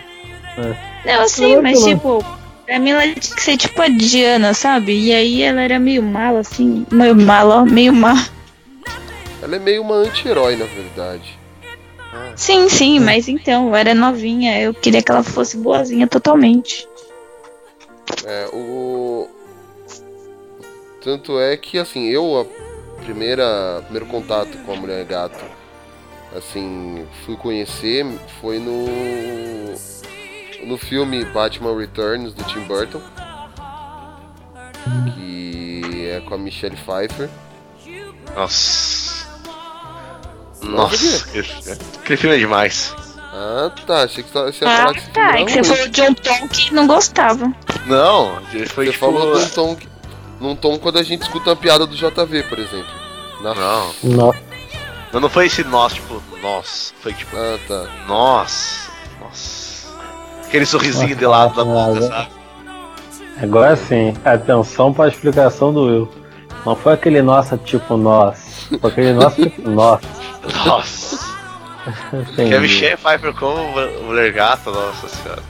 Não, assim, Ela é mas vilã. tipo, pra mim ela tinha que ser tipo a Diana, sabe? E aí ela era meio mala, assim, meio mala, ó, meio má. Ela é meio uma anti-herói, na verdade. Sim, sim, mas então, eu era novinha, eu queria que ela fosse boazinha totalmente. É, o. Tanto é que, assim, eu, a primeira, primeiro contato com a Mulher Gato, assim, fui conhecer foi no. No filme Batman Returns do Tim Burton. Que é com a Michelle Pfeiffer. Nossa. Nossa, Nossa, aquele, filme é demais. Ah, tá. Achei que você ia Ah, falar que esse filme tá, é que você falou de um tom que não gostava. Não, foi Você tipo. falou num tom, que- num tom quando a gente escuta uma piada do JV, por exemplo. Na... Não, não, não foi esse nós, tipo, nossa. Foi tipo, Ah, tá. nossa, nossa. Aquele sorrisinho Nossa, de lado da boca, sabe? agora sim, atenção para a explicação do Will. Não foi aquele nossa tipo nós, foi aquele nossa tipo nós. Nossa. Entendi. Que a Michelle Pfeiffer como mulher gata, nossa senhora.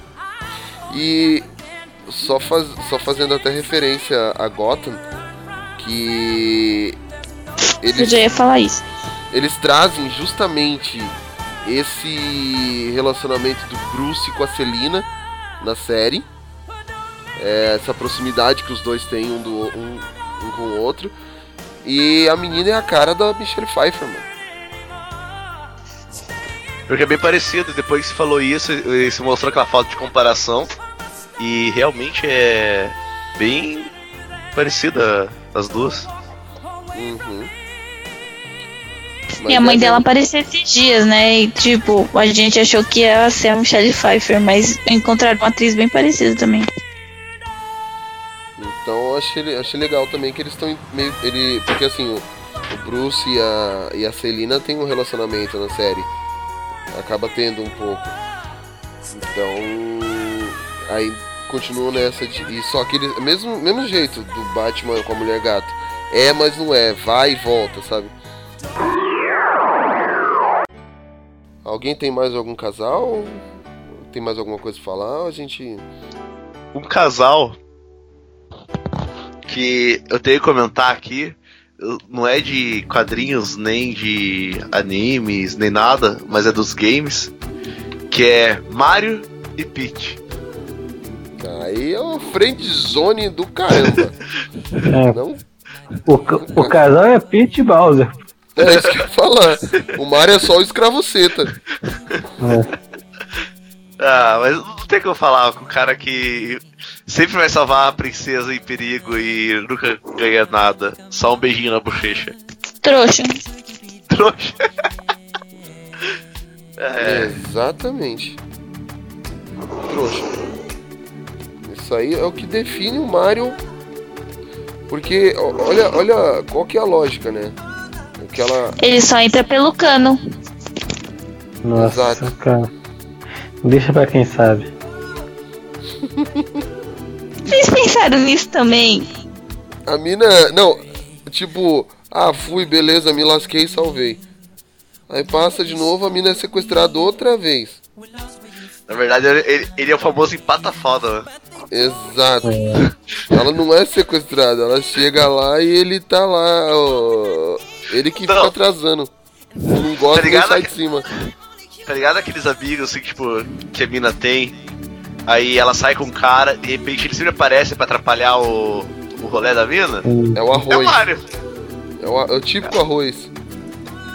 E só, faz, só fazendo até referência a Gotham, que Eu eles, já ia falar isso. Eles trazem justamente esse relacionamento do Bruce com a Celina na série. É, essa proximidade que os dois têm um, do, um, um com o outro. E a menina é a cara da Michelle Pfeiffer, mano. Porque é bem parecido, depois que você falou isso, se mostrou aquela falta de comparação. E realmente é bem parecida as duas. Uhum. E a mãe é dela apareceu esses dias, né? E tipo, a gente achou que ia ser a Michelle Pfeiffer, mas encontraram uma atriz bem parecida também. Então eu achei, achei legal também que eles estão meio. Ele, porque assim, o, o Bruce e a, e a Celina têm um relacionamento na série. Acaba tendo um pouco. Então. Aí continuam nessa de. E só que eles. Mesmo, mesmo jeito do Batman com a mulher gato. É, mas não é. Vai e volta, sabe? Alguém tem mais algum casal? Tem mais alguma coisa pra falar? A gente. Um casal que eu tenho que comentar aqui não é de quadrinhos, nem de animes, nem nada, mas é dos games, que é Mario e Peach. Aí é uma friend zone do caramba. É, Não? o, o casal é Pete e Bowser. É isso que eu ia falar. O Mario é só o escravoceta. É. Ah, mas não tem como falar com o cara que sempre vai salvar a princesa em perigo e nunca ganha nada. Só um beijinho na bochecha. Trouxa. Trouxa. É, Exatamente. Trouxa. Isso aí é o que define o Mario. Porque, olha, olha qual que é a lógica, né? Que ela. Ele só entra pelo cano. Nossa, Exato. cara. Deixa pra quem sabe. Vocês pensaram nisso também? A mina. Não, tipo, ah, fui, beleza, me lasquei e salvei. Aí passa de novo, a mina é sequestrada outra vez. na verdade, ele, ele é o famoso empata foda, né? Exato. É. Ela não é sequestrada, ela chega lá e ele tá lá, ó, ele que Não. fica atrasando. Não gosta Tá ligado? sai de cima. Tá ligado aqueles amigos assim, que, tipo, que a mina tem? Aí ela sai com um cara, de repente ele sempre aparece pra atrapalhar o, o rolê da mina? É o É o arroz. Mario. É o, é o típico arroz.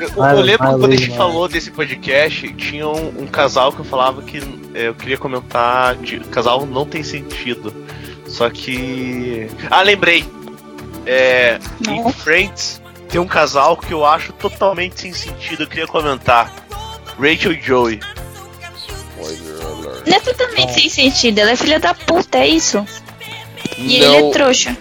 Eu, eu lembro quando a gente falou desse podcast, tinha um, um casal que eu falava que é, eu queria comentar de casal não tem sentido. Só que. Ah, lembrei! É. Em. Friends tem um casal que eu acho totalmente sem sentido, eu queria comentar. Rachel e Joey. Não é totalmente sem sentido, ela é filha da puta, é isso. E ele é Não, trouxa.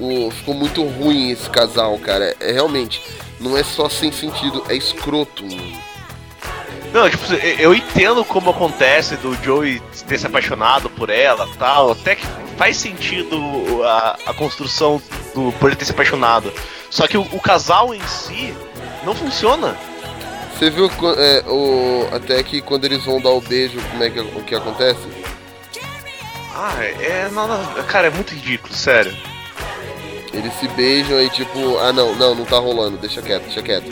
o- ficou muito ruim esse casal, cara. É realmente, não é só sem sentido, é escroto. mano. Não, tipo, eu- eu entendo como acontece do Joey ter se apaixonado por ela tal. Até que faz sentido a, a construção do por ele ter se apaixonado. Só que o, o casal em si não funciona. Você viu é, o, até que quando eles vão dar o beijo, como é que, o que acontece? Ah, é nada. Cara, é muito ridículo, sério. Eles se beijam e tipo, ah não, não, não tá rolando, deixa quieto, deixa quieto.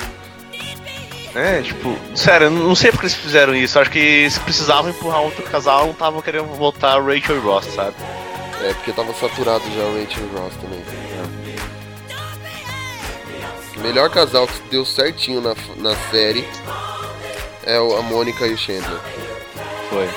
É, tipo, sério, eu não sei porque eles fizeram isso. Acho que se precisavam empurrar outro casal, não estavam querendo voltar Rachel e Ross, sabe? É, porque tava saturado já o Rachel e Ross também. O melhor casal que deu certinho na, na série é o- a Mônica e o Chandler. Foi.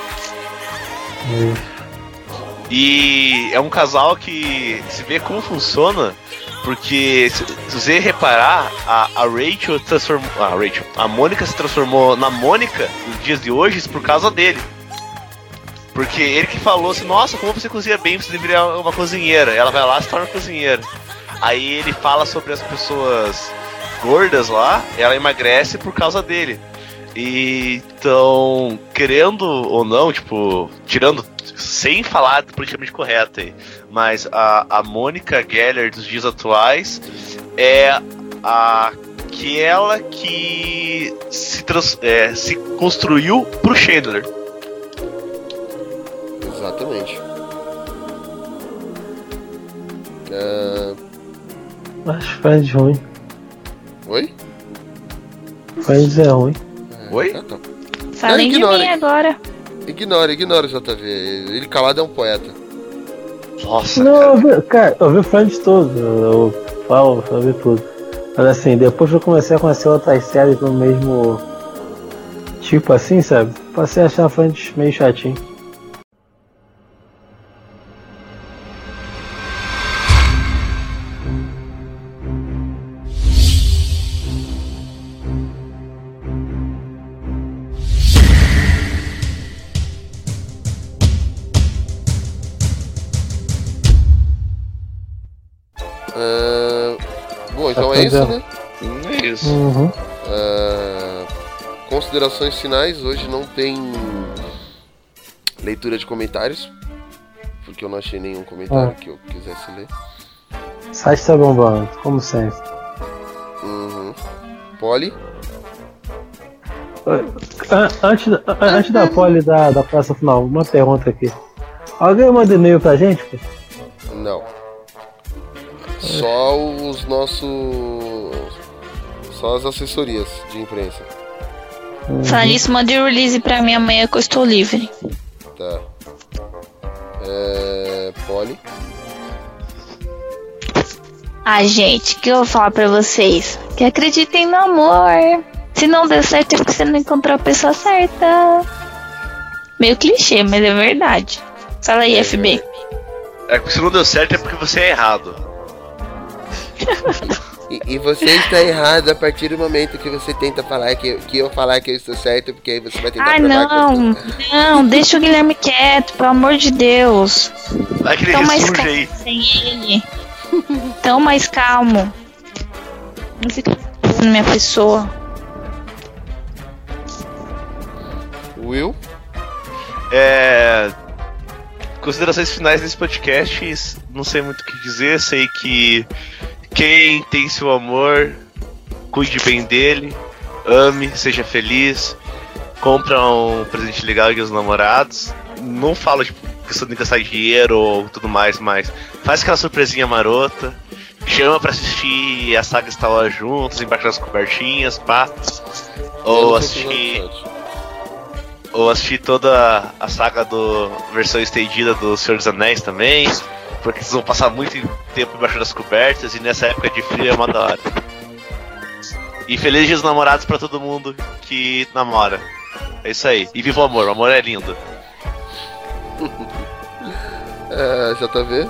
E é um casal que se vê como funciona, porque se, se você reparar, a, a Rachel transformou. A Rachel, a Mônica se transformou na Mônica nos dias de hoje por causa dele. Porque ele que falou assim, nossa, como você cozinha bem, você deveria uma cozinheira. Ela vai lá e se torna cozinheira. Aí ele fala sobre as pessoas gordas lá, ela emagrece por causa dele. E, então, querendo ou não, tipo, tirando, sem falar politicamente correto aí, mas a, a Mônica Geller dos dias atuais é aquela que se, trans, é, se construiu pro Chandler. Exatamente. É, Acho Friends ruim. Oi? Friends é ruim. Oi? Ah, tá. Falem de mim agora. Ignora, ignora o JV. Ele calado é um poeta. Nossa, Não, cara. eu vi, cara, eu vi Friends todo. Eu falo, eu vi tudo. Mas assim, depois que eu comecei a conhecer outras séries do mesmo tipo assim, sabe? Passei a achar Friends meio chatinho. Considerações finais. Hoje não tem leitura de comentários. Porque eu não achei nenhum comentário Ah. que eu quisesse ler. O site tá bombando, como sempre. Uhum. Poli? An- Antes, antes da pole da, da praça final, uma pergunta aqui. Alguém manda e-mail pra gente? pô? Não. Só os nossos. Só as assessorias de imprensa. Falar nisso, mande o release pra mim amanhã que eu estou livre. Tá. É. Poli? Ah, gente, o que eu vou falar pra vocês? Que acreditem no amor. Se não der certo é porque você não encontrou a pessoa certa. Meio clichê, mas é verdade. Fala aí, FB. É que se não deu certo é porque você é errado. E, e você está errado a partir do momento que você tenta falar que, que eu falar que eu estou certo, porque aí você vai tentar Ah, provar que eu não. estou- Não, deixa o Guilherme quieto, pelo amor de Deus. Vai que ele Tão mais calmo aí. sem ele. Tão mais calmo. Não fica na minha pessoa. Will? É. Considerações finais desse podcast, não sei muito o que dizer, sei que quem tem seu amor, cuide bem dele, ame, seja feliz, compra um presente legal de os namorados. Não falo tipo, questão de gastar dinheiro ou tudo mais, mas faz aquela surpresinha marota, chama pra assistir a saga Star Wars juntos, embaixo das cobertinhas, pá. Ou assistir ou assisti toda a saga do versão estendida do Senhor dos Anéis também, porque vocês vão passar muito tempo embaixo das cobertas e nessa época de frio é uma da hora. E feliz dia dos namorados pra todo mundo que namora. É isso aí. E viva o amor, o amor é lindo. É, JV?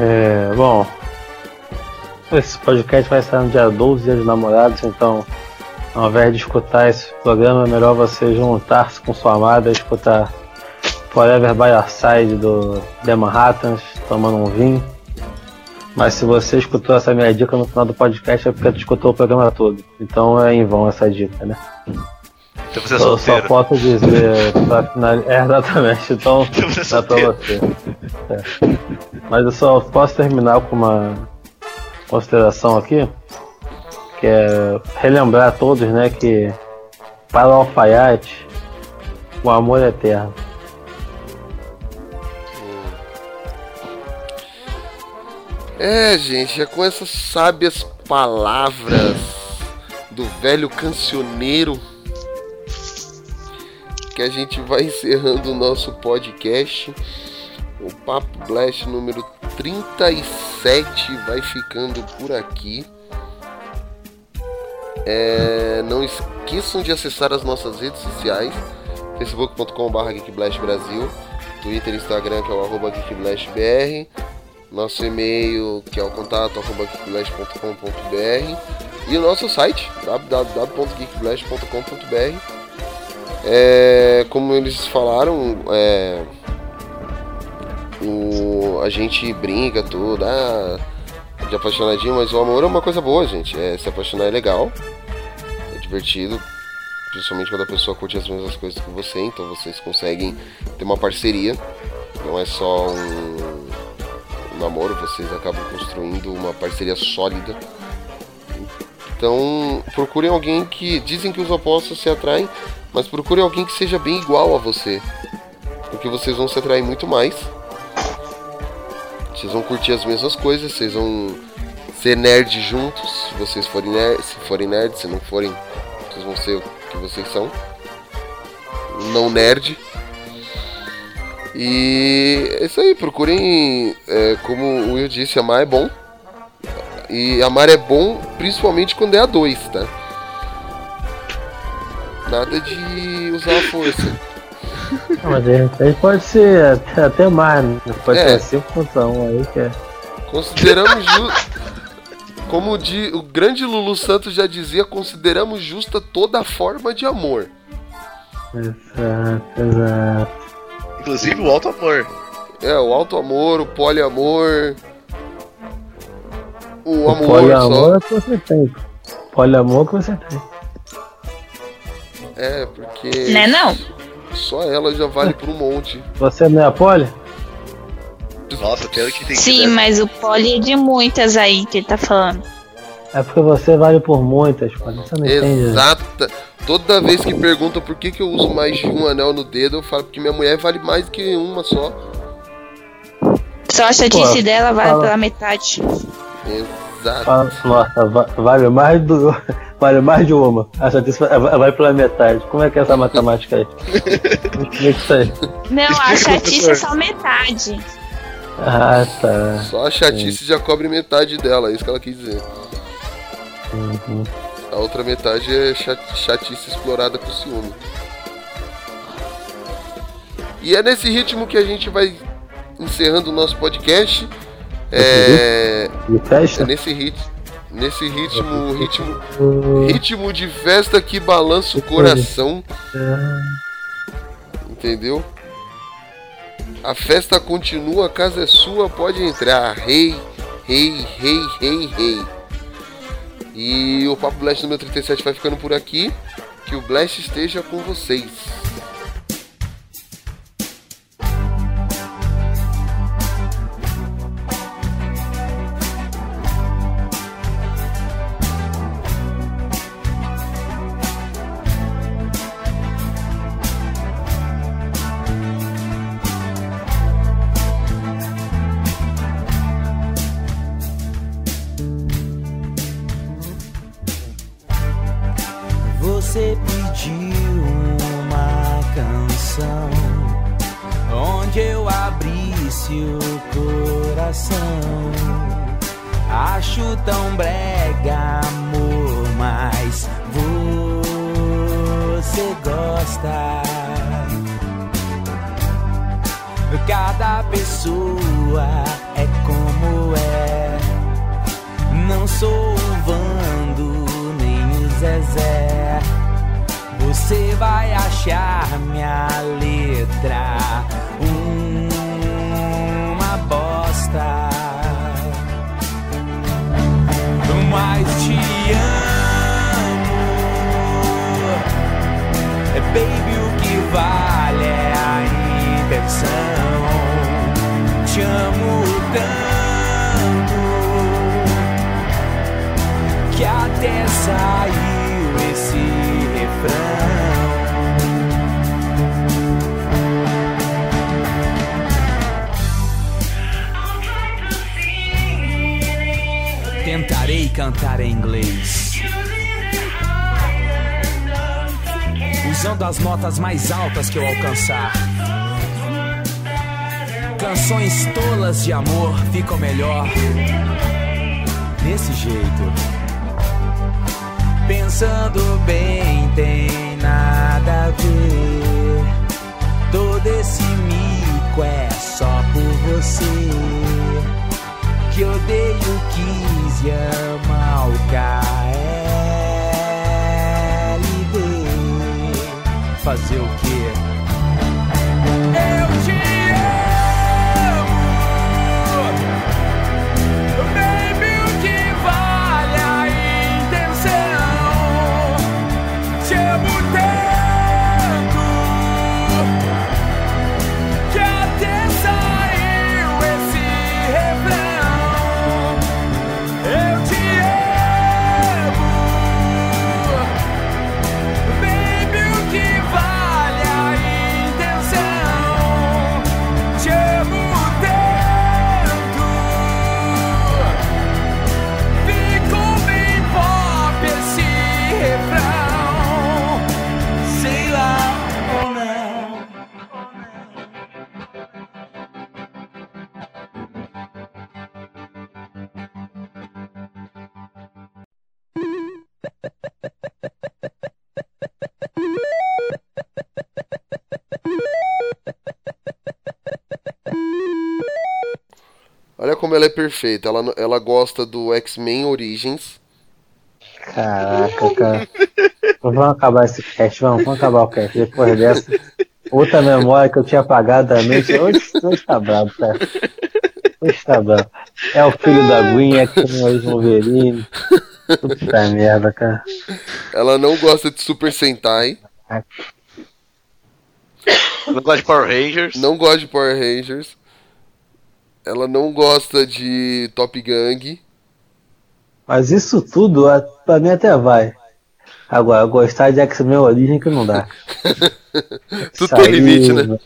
É, bom. Esse podcast vai sair no dia 12 dia dos namorados, então Ao invés de escutar esse programa, é melhor você juntar-se com sua amada e escutar Forever by Your Side do The Manhattans, tomando um vinho. Mas se você escutou essa minha dica no final do podcast é porque tu escutou o programa todo. Então é em vão essa dica, né? Então você é Eu só solteiro. posso dizer pra finalizar. É, exatamente, então Então você é dá pra solteiro. você. É. Mas eu só posso terminar com uma consideração aqui, que é relembrar a todos, né, que para o alfaiate o amor é eterno. É, gente, é com essas sábias palavras do velho cancioneiro que a gente vai encerrando o nosso podcast. O Papo Blast número 37 vai ficando por aqui. É, não esqueçam de acessar as nossas redes sociais facebook.com.br geekblastbrasil Twitter e Instagram que é o arroba geekblastbr nosso e-mail que é o contato e o nosso site www.geekblast.com.br é, como eles falaram é, o, a gente brinca tudo ah, de apaixonadinho mas o amor é uma coisa boa gente. É, se apaixonar é legal é divertido principalmente quando a pessoa curte as mesmas coisas que você então vocês conseguem ter uma parceria não é só um namoro, vocês acabam construindo uma parceria sólida. Então, procurem alguém que dizem que os opostos se atraem, mas procurem alguém que seja bem igual a você, porque vocês vão se atrair muito mais. Vocês vão curtir as mesmas coisas, vocês vão ser nerd juntos, se vocês forem nerd, se forem nerds, se não forem, vocês vão ser o que vocês são. Não nerd. E é isso aí, procurem, é, como o Will disse, amar é bom. E amar é bom principalmente quando é a dois, tá? Nada de usar a força. Não, mas de repente pode ser até, mais, né? Pode É. ser 5 contra 1 aí que é. Consideramos justo. Como di- o grande Lulu Santos já dizia, consideramos justa toda forma de amor. Exato, exato. Inclusive o alto amor. É, o alto amor, o poliamor. O O amor poliamor só. é que você tem. Poliamor que você tem. É, porque. Né não? Só ela já vale por um monte. Você não é a poli? Nossa, pelo que tem Sim, mas o poli é de muitas aí que ele tá falando. É porque você vale por muitas, poli. Você não entende. né? Exata. Toda vez que perguntam por que, que eu uso mais de um anel no dedo, eu falo porque minha mulher vale mais que uma só. Só a chatice Pô, dela vale fala. pela metade. Exato. Fala, Nossa, va- vale mais do. Vale mais de uma. A chatice vai, vai pela metade. Como é que é essa matemática aí? Me explica isso aí. Não, a chatice é só metade. Ah, tá. Só a chatice já cobre metade dela, é isso que ela quis dizer. Uhum. A outra metade é chat- chatice explorada com ciúme. E é nesse ritmo que a gente vai encerrando o nosso podcast. É, E é festa? nesse ritmo. Nesse ritmo, ritmo, ritmo de festa que balança o coração. Entendeu? A festa continua, a casa é sua, pode entrar. Rei, rei, rei, rei, rei. E o Papo Blast número 37 vai ficando por aqui. Que o Blast esteja com vocês. Pensando bem, tem nada a ver. Todo esse mico é só por você que odeio quis e ama o KLB. Fazer o quê? Ela é perfeita. Ela, ela gosta do X-Men Origins. Caraca, cara. Vamos acabar esse cast, vamos, vamos acabar o cast. Depois dessa, outra memória que eu tinha apagado da mente. Hoje, hoje tá brabo, cara. Hoje tá brabo. É o filho da Gwen, é que tem o Wolverine. Puta merda, cara. Ela não gosta de Super Sentai. Eu não gosto de Power Rangers. Não gosta de Power Rangers. Ela não gosta de Top Gang. Mas isso tudo, a- pra mim até vai. Agora, gostar de X-Men Origem que não dá. Tudo tem aí, limite, né?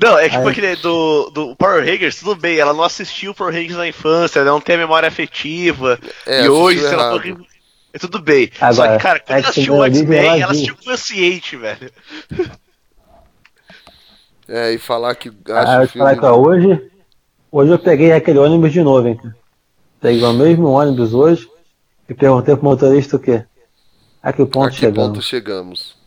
Não, é tipo Ai. aquele do, do Power Rangers, tudo bem, ela não assistiu Power Rangers na infância, ela não tem a memória afetiva. É, e hoje, se ela errado. for. É tudo bem. Só Agora, que, cara, quando ela assistiu o X-Men, ela assistiu consciente, velho. É, e falar que Ah, falar que ó, hoje, hoje eu peguei aquele ônibus de novo, hein? cara. Peguei o mesmo ônibus hoje e perguntei pro motorista o quê? A que ponto A que chegamos? ponto chegamos?